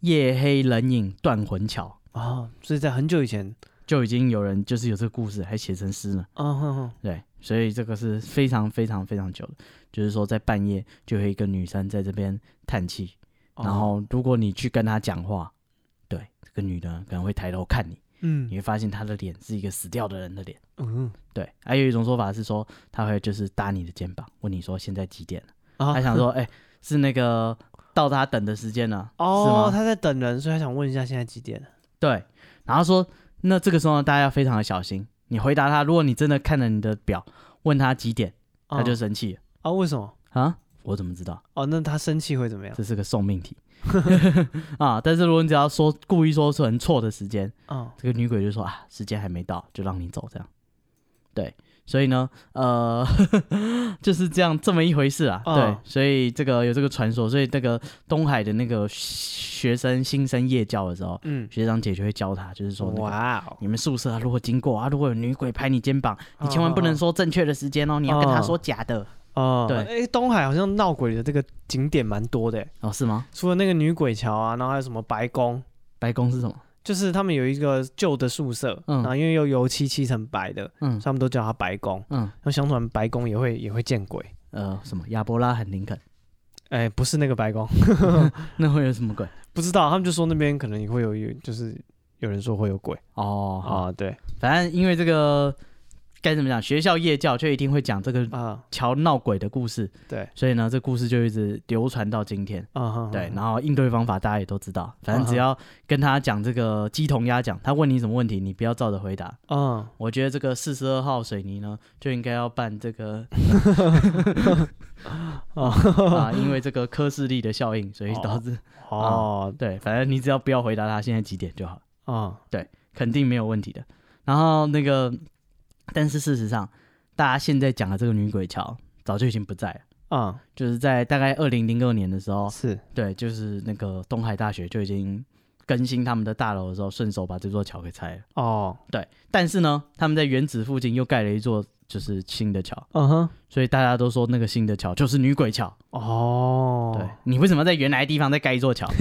夜黑人影断魂桥。啊，所以在很久以前。就已经有人就是有这个故事还写成诗了，嗯哼哼，对，所以这个是非常非常非常久的。就是说，在半夜就有一个女生在这边叹气，哦、然后如果你去跟她讲话，对，这个女的可能会抬头看你，嗯，你会发现她的脸是一个死掉的人的脸，嗯，对。还有一种说法是说，她会就是搭你的肩膀，问你说现在几点了？她、哦、想说，哎、欸，是那个到他等的时间了，哦，是吗？她在等人，所以他想问一下现在几点了？对。然后说，那这个时候呢，大家要非常的小心，你回答他，如果你真的看了你的表，问他几点，他就生气了。哦啊？为什么啊？我怎么知道？哦，那他生气会怎么样？这是个送命题 啊！但是如果你只要说故意说成错的时间，哦，这个女鬼就说啊，时间还没到，就让你走这样。对，所以呢，呃，就是这样这么一回事啊。哦、对，所以这个有这个传说，所以那个东海的那个学生新生夜教的时候，嗯，学长姐就会教他，就是说，哇，你们宿舍如果经过啊，如果有女鬼拍你肩膀，你千万不能说正确的时间哦，哦你要跟他说假的。哦，对，哎，东海好像闹鬼的这个景点蛮多的，哦，是吗？除了那个女鬼桥啊，然后还有什么白宫？白宫是什么？就是他们有一个旧的宿舍，嗯，然后因为用油漆漆成白的，嗯，他们都叫它白宫，嗯，那相传白宫也会也会见鬼，呃，什么亚伯拉罕林肯？哎，不是那个白宫，那会有什么鬼？不知道，他们就说那边可能也会有，就是有人说会有鬼，哦，啊，对，反正因为这个。该怎么讲？学校夜教就一定会讲这个啊桥闹鬼的故事，对，所以呢，这故事就一直流传到今天，对。然后应对方法大家也都知道，反正只要跟他讲这个鸡同鸭讲，他问你什么问题，你不要照着回答。嗯，我觉得这个四十二号水泥呢，就应该要办这个 啊，因为这个科氏力的效应，所以导致哦，对，反正你只要不要回答他现在几点就好。啊，对，肯定没有问题的。然后那个。但是事实上，大家现在讲的这个女鬼桥早就已经不在了。嗯，就是在大概二零零二年的时候，是对，就是那个东海大学就已经更新他们的大楼的时候，顺手把这座桥给拆了。哦，对。但是呢，他们在原址附近又盖了一座就是新的桥。嗯哼，所以大家都说那个新的桥就是女鬼桥。哦，对，你为什么在原来的地方再盖一座桥？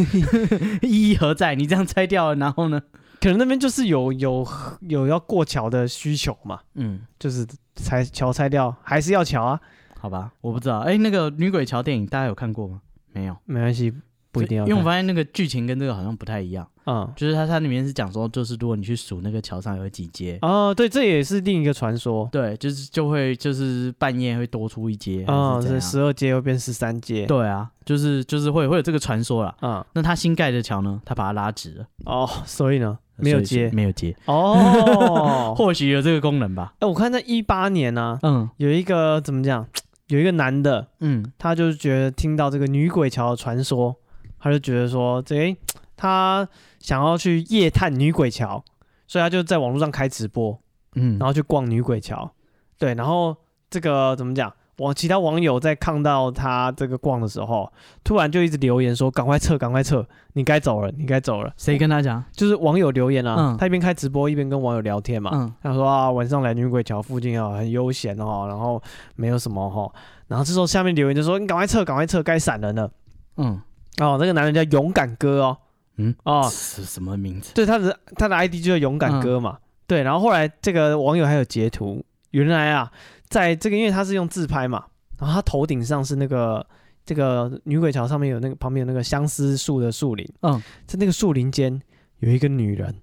意义何在？你这样拆掉了，然后呢？可能那边就是有有有要过桥的需求嘛，嗯，就是拆桥拆掉，还是要桥啊？好吧，我不知道。哎、欸，那个女鬼桥电影大家有看过吗？没有，没关系，不一定要。因为我发现那个剧情跟这个好像不太一样。嗯，就是它它里面是讲说，就是如果你去数那个桥上有几阶哦，对，这也是另一个传说。对，就是就会就是半夜会多出一阶，哦，是十二阶又变十三阶。对啊，就是就是会会有这个传说啦。嗯，那他新盖的桥呢？他把它拉直了。哦，所以呢？没有接，没有接哦，或许有这个功能吧。哎，我看在一八年呢，嗯，有一个怎么讲，有一个男的，嗯，他就觉得听到这个女鬼桥的传说，他就觉得说，这他想要去夜探女鬼桥，所以他就在网络上开直播，嗯，然后去逛女鬼桥，对，然后这个怎么讲？网其他网友在看到他这个逛的时候，突然就一直留言说：“赶快撤，赶快撤，你该走了，你该走了。”谁跟他讲？就是网友留言啊。嗯、他一边开直播一边跟网友聊天嘛。嗯、他说：“啊，晚上来女鬼桥附近啊，很悠闲哦，然后没有什么哈。”然后这时候下面留言就说：“你赶快撤，赶快撤，该闪人了。”嗯，哦，那个男人叫勇敢哥哦。嗯，哦，是什么名字？对，他的他的 ID 就叫勇敢哥嘛。嗯、对，然后后来这个网友还有截图，原来啊，在这个因为他是用自拍嘛，然后他头顶上是那个这个女鬼桥上面有那个旁边有那个相思树的树林，嗯，在那个树林间有一个女人，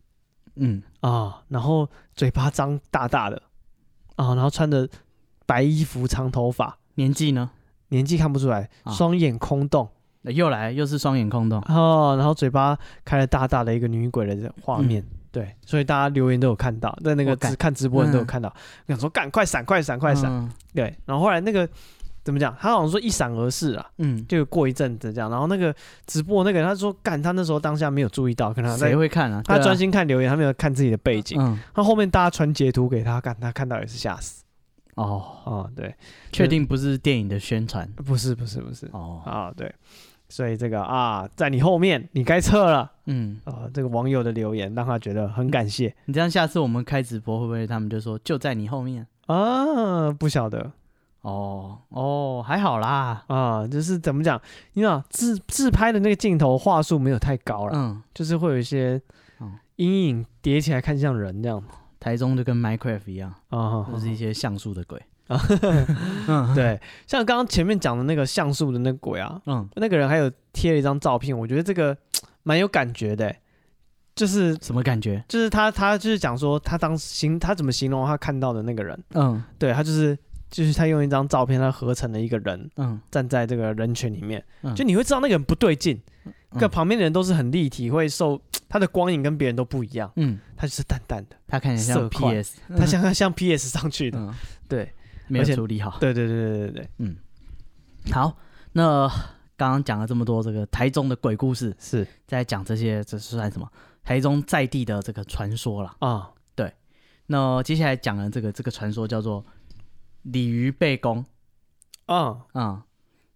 嗯啊，然后嘴巴张大大的，啊，然后穿着白衣服长头发，年纪呢？年纪看不出来，双眼空洞。又来，又是双眼空洞哦，然后嘴巴开了大大的一个女鬼的画面，嗯、对，所以大家留言都有看到，在那个直看直播人都有看到，想、嗯、说赶快闪，快闪，快闪，嗯、对，然后后来那个怎么讲？他好像说一闪而逝啊，嗯，就过一阵子这样，然后那个直播那个人他说干，他那时候当下没有注意到，可能谁会看啊？他专心看留言，他没有看自己的背景，嗯，他后面大家传截图给他看，他看到也是吓死。哦哦，对，确定不是电影的宣传？不是，不是，不是。哦啊，对。所以这个啊，在你后面，你该撤了。嗯，啊，这个网友的留言让他觉得很感谢。你这样下次我们开直播会不会他们就说就在你后面啊？不晓得。哦哦，还好啦。啊，就是怎么讲？你知道自自拍的那个镜头话术没有太高了，嗯，就是会有一些阴影叠起来看像人这样。台中就跟 Minecraft 一样啊，就是一些像素的鬼。啊，对，像刚刚前面讲的那个像素的那个鬼啊，嗯，那个人还有贴了一张照片，我觉得这个蛮有感觉的，就是什么感觉？就是他他就是讲说他当时形他怎么形容他看到的那个人，嗯，对他就是就是他用一张照片他合成了一个人，嗯，站在这个人群里面，就你会知道那个人不对劲，个旁边的人都是很立体，会受他的光影跟别人都不一样，嗯，他就是淡淡的，他看起来像 PS，他像他像 PS 上去的，对。没有处理好，对对对对对对，嗯，好，那刚刚讲了这么多这个台中的鬼故事，是。在讲这些，这是算什么？台中在地的这个传说了啊，对。那接下来讲的这个这个传说叫做鲤鱼背公，啊。啊，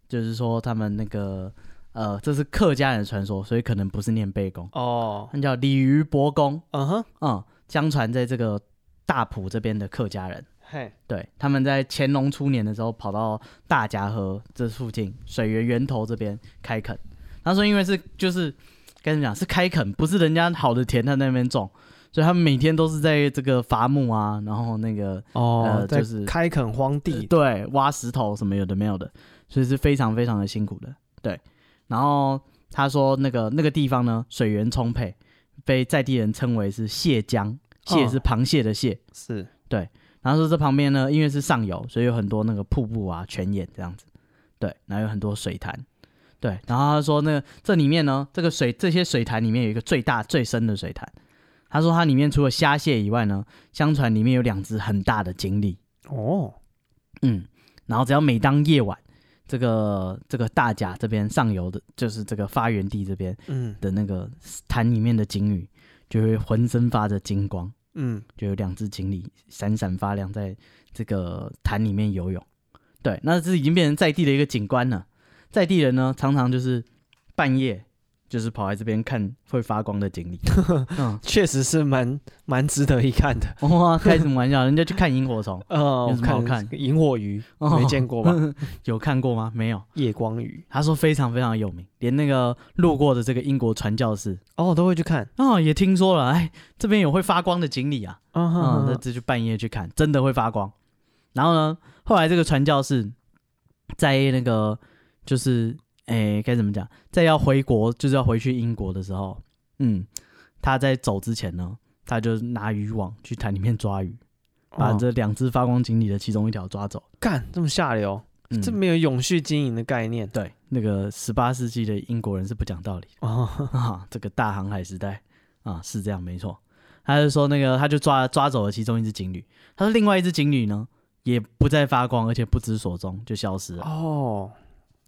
就是说他们那个呃，这是客家人的传说，所以可能不是念背公。哦，那叫鲤鱼伯公，嗯哼，嗯，相传在这个大埔这边的客家人。嘿，对，他们在乾隆初年的时候跑到大甲河这附近水源源头这边开垦。他说，因为是就是跟你讲是开垦，不是人家好的田他在那边种，所以他们每天都是在这个伐木啊，然后那个哦，呃、就是开垦荒地、呃，对，挖石头什么有的没有的，所以是非常非常的辛苦的。对，然后他说那个那个地方呢，水源充沛，被在地人称为是蟹江，蟹是螃蟹的蟹，哦、是对。然后说这旁边呢，因为是上游，所以有很多那个瀑布啊、泉眼这样子，对，然后有很多水潭，对。然后他说那个这里面呢，这个水这些水潭里面有一个最大最深的水潭。他说它里面除了虾蟹以外呢，相传里面有两只很大的锦鲤。哦，嗯。然后只要每当夜晚，这个这个大甲这边上游的，就是这个发源地这边，嗯的那个潭里面的锦鲤，就会浑身发着金光。嗯，就有两只锦鲤闪闪发亮，在这个潭里面游泳。对，那这已经变成在地的一个景观了。在地人呢，常常就是半夜。就是跑来这边看会发光的锦鲤，嗯，确实是蛮蛮值得一看的。哇，开什么玩笑？人家去看萤火虫，哦，有什么好看？萤火鱼没见过吧？有看过吗？没有。夜光鱼，他说非常非常有名，连那个路过的这个英国传教士哦都会去看。哦，也听说了，哎，这边有会发光的锦鲤啊，嗯，那这就半夜去看，真的会发光。然后呢，后来这个传教士在那个就是。哎，该怎么讲？在要回国，就是要回去英国的时候，嗯，他在走之前呢，他就拿渔网去潭里面抓鱼，把这两只发光锦鲤的其中一条抓走。干，这么下流，嗯、这没有永续经营的概念。对，那个十八世纪的英国人是不讲道理哦。啊，这个大航海时代啊，是这样没错。他就说那个，他就抓抓走了其中一只锦鲤，他说另外一只锦鲤呢，也不再发光，而且不知所踪，就消失了。哦。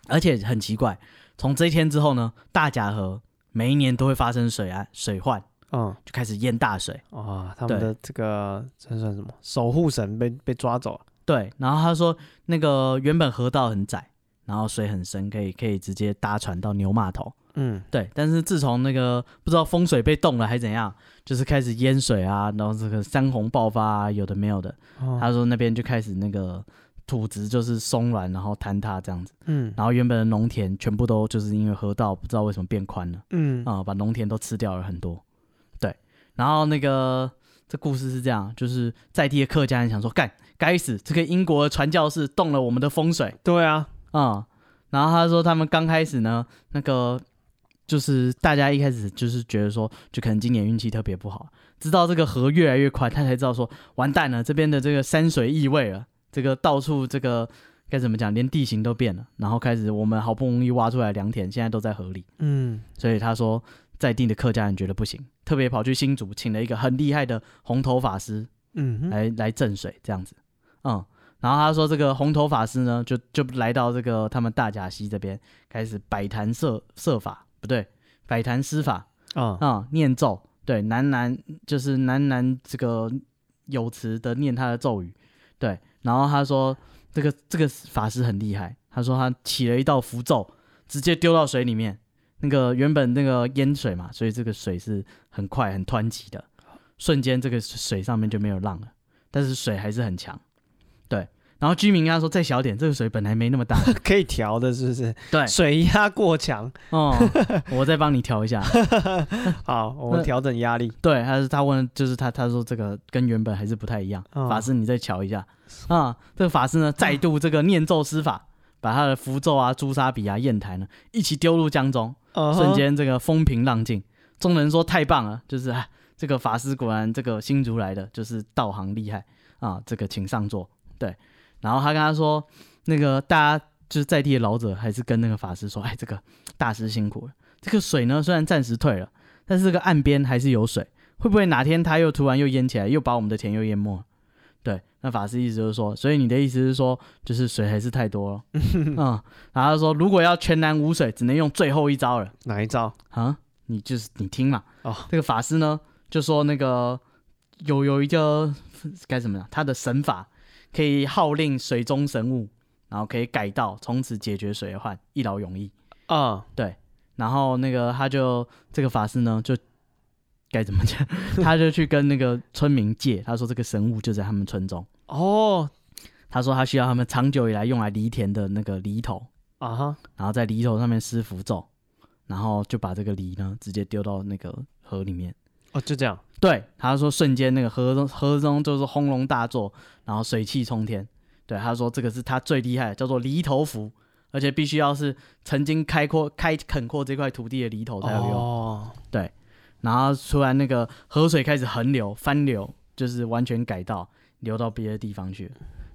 而且很奇怪，从这一天之后呢，大甲河每一年都会发生水啊水患，嗯，就开始淹大水啊。他们的这个这算什么守护神被被抓走了。对，然后他说那个原本河道很窄，然后水很深，可以可以直接搭船到牛码头。嗯，对。但是自从那个不知道风水被动了还是怎样，就是开始淹水啊，然后这个山洪爆发啊，有的没有的。哦、他说那边就开始那个。土质就是松软，然后坍塌这样子。嗯，然后原本的农田全部都就是因为河道不知道为什么变宽了。嗯啊，把农田都吃掉了很多。对，然后那个这故事是这样，就是在地的客家人想说，干，该死，这个英国的传教士动了我们的风水。对啊，啊、嗯，然后他说他们刚开始呢，那个就是大家一开始就是觉得说，就可能今年运气特别不好，直到这个河越来越宽，他才知道说，完蛋了，这边的这个山水异味了。这个到处这个该怎么讲，连地形都变了，然后开始我们好不容易挖出来良田，现在都在河里。嗯，所以他说在地的客家人觉得不行，特别跑去新竹请了一个很厉害的红头法师，嗯，来来镇水这样子。嗯，然后他说这个红头法师呢，就就来到这个他们大甲溪这边，开始摆坛设设法，不对，摆坛施法啊啊，念咒，对，喃喃就是喃喃这个有词的念他的咒语，对。然后他说，这个这个法师很厉害。他说他起了一道符咒，直接丢到水里面。那个原本那个淹水嘛，所以这个水是很快很湍急的，瞬间这个水上面就没有浪了。但是水还是很强，对。然后居民跟他说再小点，这个水本来没那么大，可以调的，是不是？对，水压过强。哦，我再帮你调一下。好，我们调整压力。对，他是他问，就是他他说这个跟原本还是不太一样。哦、法师，你再瞧一下。啊，这个法师呢，再度这个念咒施法，把他的符咒啊、朱砂笔啊、砚台呢，一起丢入江中，瞬间这个风平浪静。众人说太棒了，就是啊，这个法师果然这个新竹来的，就是道行厉害啊，这个请上座。对，然后他跟他说，那个大家就是在地的老者，还是跟那个法师说，哎，这个大师辛苦了。这个水呢，虽然暂时退了，但是这个岸边还是有水，会不会哪天他又突然又淹起来，又把我们的田又淹没？对，那法师意思就是说，所以你的意思是说，就是水还是太多了，嗯，然后他说，如果要全然无水，只能用最后一招了。哪一招啊？你就是你听嘛。哦，这个法师呢，就说那个有有一个该怎么样，他的神法可以号令水中神物，然后可以改道，从此解决水患，一劳永逸。啊、嗯，对，然后那个他就这个法师呢就。该怎么讲？他就去跟那个村民借，他说这个神物就在他们村中。哦，他说他需要他们长久以来用来犁田的那个犁头啊哈，然后在犁头上面施符咒，然后就把这个犁呢直接丢到那个河里面。哦，就这样。对，他说瞬间那个河中河中就是轰隆大作，然后水气冲天。对，他说这个是他最厉害的，叫做犁头符，而且必须要是曾经开阔开垦过这块土地的犁头才有用。哦，对。然后突然那个河水开始横流翻流，就是完全改道流到别的地方去。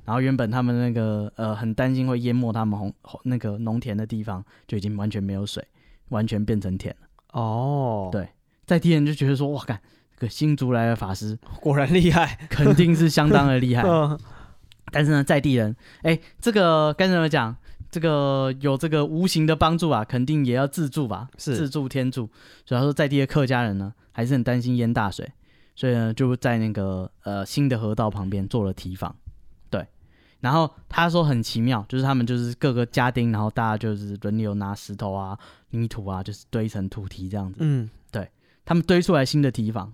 然后原本他们那个呃很担心会淹没他们红那个农田的地方，就已经完全没有水，完全变成田了。哦，对，在地人就觉得说哇，干这个新竹来的法师果然厉害，肯定是相当的厉害。但是呢，在地人哎，这个该怎么讲？这个有这个无形的帮助啊，肯定也要自助吧？是自助天助。所以他说，在地的客家人呢，还是很担心淹大水，所以呢，就在那个呃新的河道旁边做了堤防。对，然后他说很奇妙，就是他们就是各个家丁，然后大家就是轮流拿石头啊、泥土啊，就是堆成土堤这样子。嗯，对，他们堆出来新的堤防，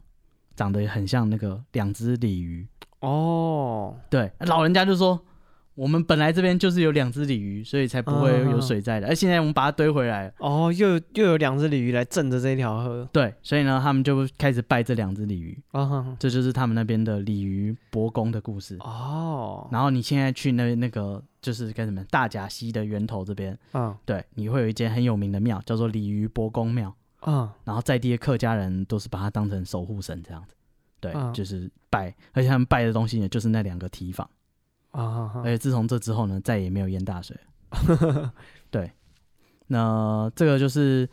长得很像那个两只鲤鱼。哦，对，老人家就说。我们本来这边就是有两只鲤鱼，所以才不会有水灾的。而现在我们把它堆回来，哦，又又有两只鲤鱼来镇着这条河。对，所以呢，他们就开始拜这两只鲤鱼。哦，这就是他们那边的鲤鱼伯公的故事。哦，然后你现在去那那个就是干什么大甲溪的源头这边，嗯，对，你会有一间很有名的庙，叫做鲤鱼伯公庙。嗯，然后在地的客家人都是把它当成守护神这样子。对，就是拜，而且他们拜的东西呢，就是那两个提防。啊！而且自从这之后呢，再也没有淹大水。对，那这个就是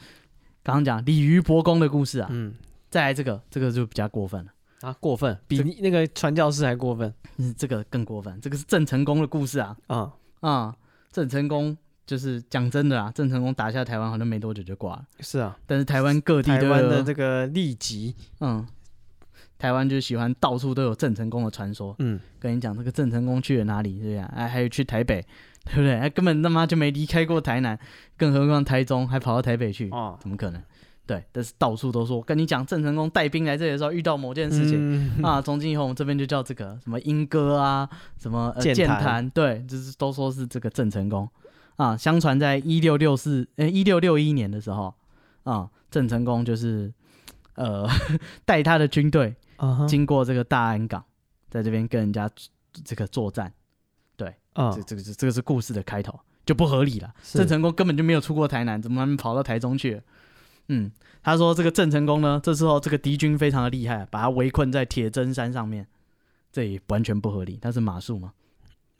刚刚讲鲤鱼伯公的故事啊。嗯，再来这个，这个就比较过分了啊！过分，比那个传教士还过分。嗯，这个更过分。这个是郑成功的故事啊。啊啊！郑成功就是讲真的啊，郑成功打下台湾好像没多久就挂了。是啊，但是台湾各地台湾的这个痢疾，嗯。台湾就喜欢到处都有郑成功的传说。嗯，跟你讲这个郑成功去了哪里，对不对？哎，还有去台北，对不对？哎，根本他妈就没离开过台南，更何况台中，还跑到台北去？哦，怎么可能？对，但是到处都说，跟你讲，郑成功带兵来这里的时候遇到某件事情、嗯、啊，从今以后我们这边就叫这个什么莺歌啊，什么剑潭，对，就是都说是这个郑成功啊。相传在一六六四，呃，一六六一年的时候啊，郑成功就是呃 带他的军队经过这个大安港，在这边跟人家这个作战，对，啊，这这个是这个是故事的开头，就不合理了。郑成功根本就没有出过台南，怎么能跑到台中去了？嗯，他说这个郑成功呢，这时候这个敌军非常的厉害，把他围困在铁针山上面，这也完全不合理。他是马术吗？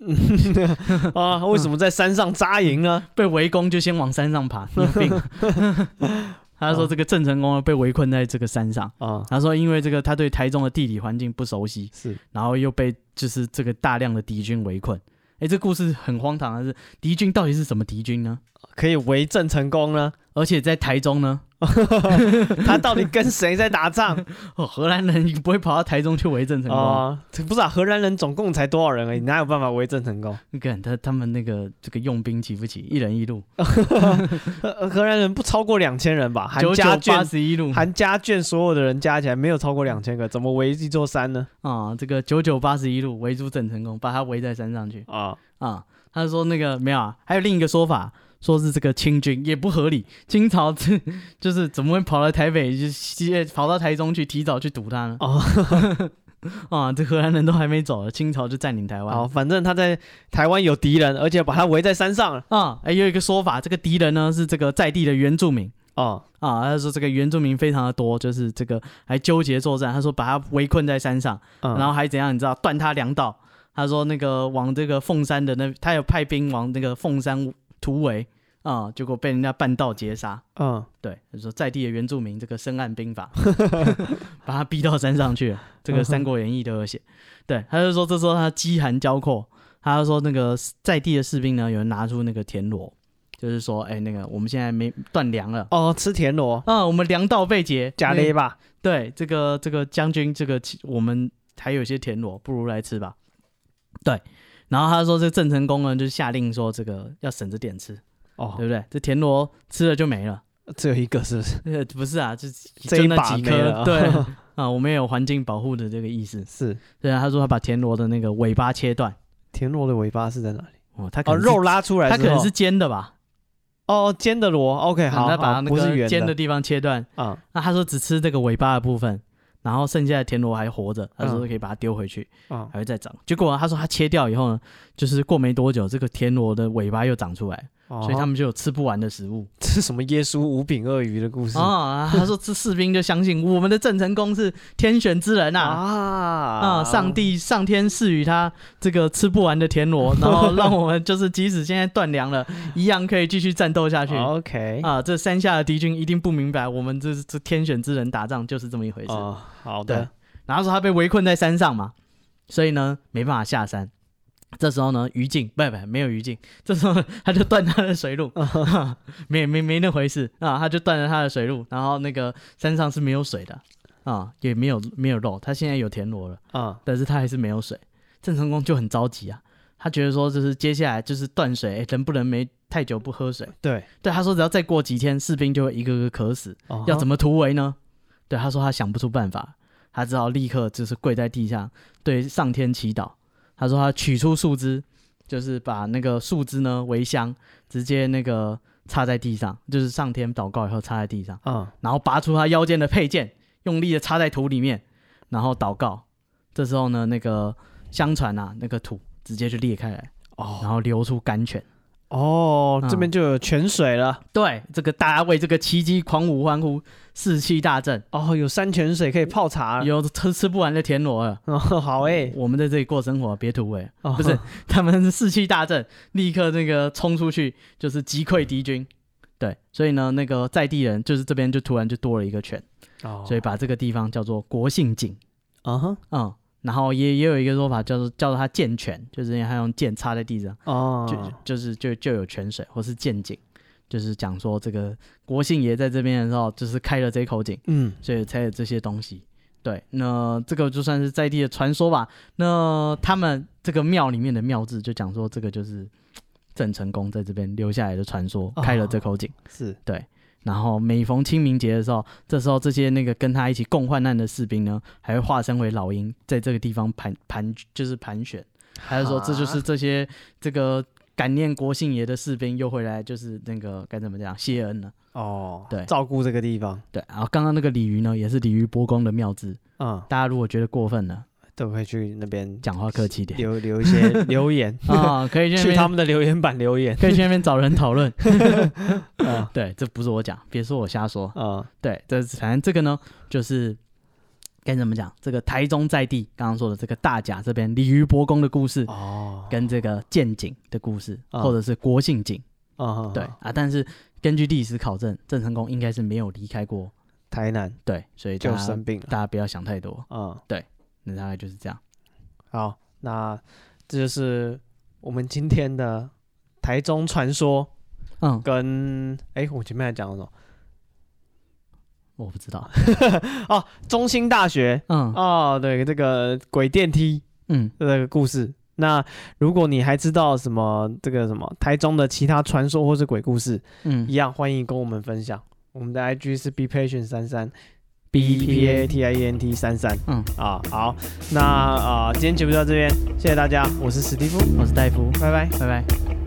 啊，为什么在山上扎营呢？被围攻就先往山上爬，有病。他说这个郑成功被围困在这个山上啊，他说因为这个他对台中的地理环境不熟悉，是，然后又被就是这个大量的敌军围困。哎，这故事很荒唐的是，敌军到底是什么敌军呢？可以围郑成功呢？而且在台中呢？他到底跟谁在打仗？哦，荷兰人不会跑到台中去围郑成功啊？不是啊，荷兰人总共才多少人而已，哪有办法围郑成功？你看他他们那个这个用兵起不起？一人一路，荷兰人不超过两千人吧？含家眷八十一路，含家眷所有的人加起来没有超过两千个，怎么围一座山呢？啊，这个九九八十一路围住郑成功，把他围在山上去啊啊！他说那个没有啊，还有另一个说法。说是这个清军也不合理，清朝这 就是怎么会跑到台北，就跑到台中去，提早去堵他呢？哦，啊，这荷兰人都还没走，清朝就占领台湾。哦，反正他在台湾有敌人，而且把他围在山上啊。哎，有一个说法，这个敌人呢是这个在地的原住民。哦，啊，他说这个原住民非常的多，就是这个还纠结作战。他说把他围困在山上，嗯、然后还怎样？你知道断他粮道？他说那个往这个凤山的那，他有派兵往那个凤山。突围啊、嗯，结果被人家半道截杀。嗯，对，他说在地的原住民这个深谙兵法，把他逼到山上去了。这个《三国演义》都有写。对，他就说这时候他饥寒交迫，他就说那个在地的士兵呢，有人拿出那个田螺，就是说，哎，那个我们现在没断粮了。哦，吃田螺啊、嗯，我们粮道被截，假的吧？对，这个这个将军，这个我们还有些田螺，不如来吃吧。对。然后他说：“这郑成功呢，就下令说，这个要省着点吃，哦，对不对？这田螺吃了就没了，只有一个是不是？呃，不是啊，就就那几颗。对 啊，我们也有环境保护的这个意思。是，对啊。他说他把田螺的那个尾巴切断，田螺的尾巴是在哪里？哦，他哦肉拉出来，他可能是尖的吧？哦，尖的螺。OK，好，他把那个尖的地方切断啊。那他说只吃这个尾巴的部分。”然后剩下的田螺还活着，他说可以把它丢回去，嗯、还会再长。结果他说他切掉以后呢，就是过没多久，这个田螺的尾巴又长出来。所以他们就有吃不完的食物。这是什么耶稣五饼鳄鱼的故事啊？他说这士兵就相信我们的郑成功是天选之人呐啊啊！上帝上天赐予他这个吃不完的田螺，然后让我们就是即使现在断粮了，一样可以继续战斗下去。OK 啊，这山下的敌军一定不明白，我们这这天选之人打仗就是这么一回事。好的。然后说他被围困在山上嘛，所以呢没办法下山。这时候呢，于禁不不没有于禁，这时候他就断他的水路，没没没那回事啊，他就断了他的水路，然后那个山上是没有水的啊，也没有没有肉，他现在有田螺了啊，但是他还是没有水，郑成功就很着急啊，他觉得说就是接下来就是断水，能不能没太久不喝水？对对，他说只要再过几天，士兵就会一个个渴死，要怎么突围呢？对，他说他想不出办法，他只好立刻就是跪在地上对上天祈祷。他说他取出树枝，就是把那个树枝呢围香，直接那个插在地上，就是上天祷告以后插在地上，嗯，然后拔出他腰间的佩剑，用力的插在土里面，然后祷告。这时候呢，那个相传啊，那个土直接就裂开来，哦，然后流出甘泉。哦，这边就有泉水了。嗯、对，这个大家为这个奇迹狂舞欢呼，士气大振。哦，有山泉水可以泡茶，有吃吃不完的田螺了。哦，好诶、欸，我们在这里过生活，别土味。哦，不是，他们士气大振，立刻那个冲出去，就是击溃敌军。对，所以呢，那个在地人就是这边就突然就多了一个泉。哦，所以把这个地方叫做国姓井。啊哈，嗯。然后也也有一个说法，叫做叫做他剑泉，就是因为他用剑插在地上，哦，就就是就就有泉水，或是剑井，就是讲说这个国姓爷在这边的时候，就是开了这口井，嗯，所以才有这些东西。对，那这个就算是在地的传说吧。那他们这个庙里面的庙字就讲说，这个就是郑成功在这边留下来的传说，开了这口井，哦、是对。然后每逢清明节的时候，这时候这些那个跟他一起共患难的士兵呢，还会化身为老鹰，在这个地方盘盘就是盘旋。还是说这就是这些这个感念国姓爷的士兵又回来，就是那个该怎么讲谢恩呢？哦，对，照顾这个地方。对，然后刚刚那个鲤鱼呢，也是鲤鱼波公的妙字。嗯，大家如果觉得过分了，都可以去那边讲话客气点，留留一些 留言。啊，可以去他们的留言板留言，可以去那边找人讨论。啊，对，这不是我讲，别说我瞎说。啊，对，这反正这个呢，就是。该怎么讲？这个台中在地刚刚说的这个大甲这边鲤鱼伯公的故事，哦，跟这个建景的故事，或者是郭姓景，啊，对啊，但是根据历史考证，郑成功应该是没有离开过台南，对，所以就生病了，大家不要想太多，嗯，对，那大概就是这样。好，那这就是我们今天的台中传说，嗯，跟哎，我前面还讲了什么？我不知道 哦，中兴大学，嗯，哦，对，这个鬼电梯，嗯，这个故事。那如果你还知道什么这个什么台中的其他传说或是鬼故事，嗯，一样欢迎跟我们分享。我们的 IG 是 be patient 三三，b p a t i e n t 三三，嗯，啊，好，那啊，今天节目就到这边，谢谢大家，我是史蒂夫，我是戴夫，拜拜，拜拜。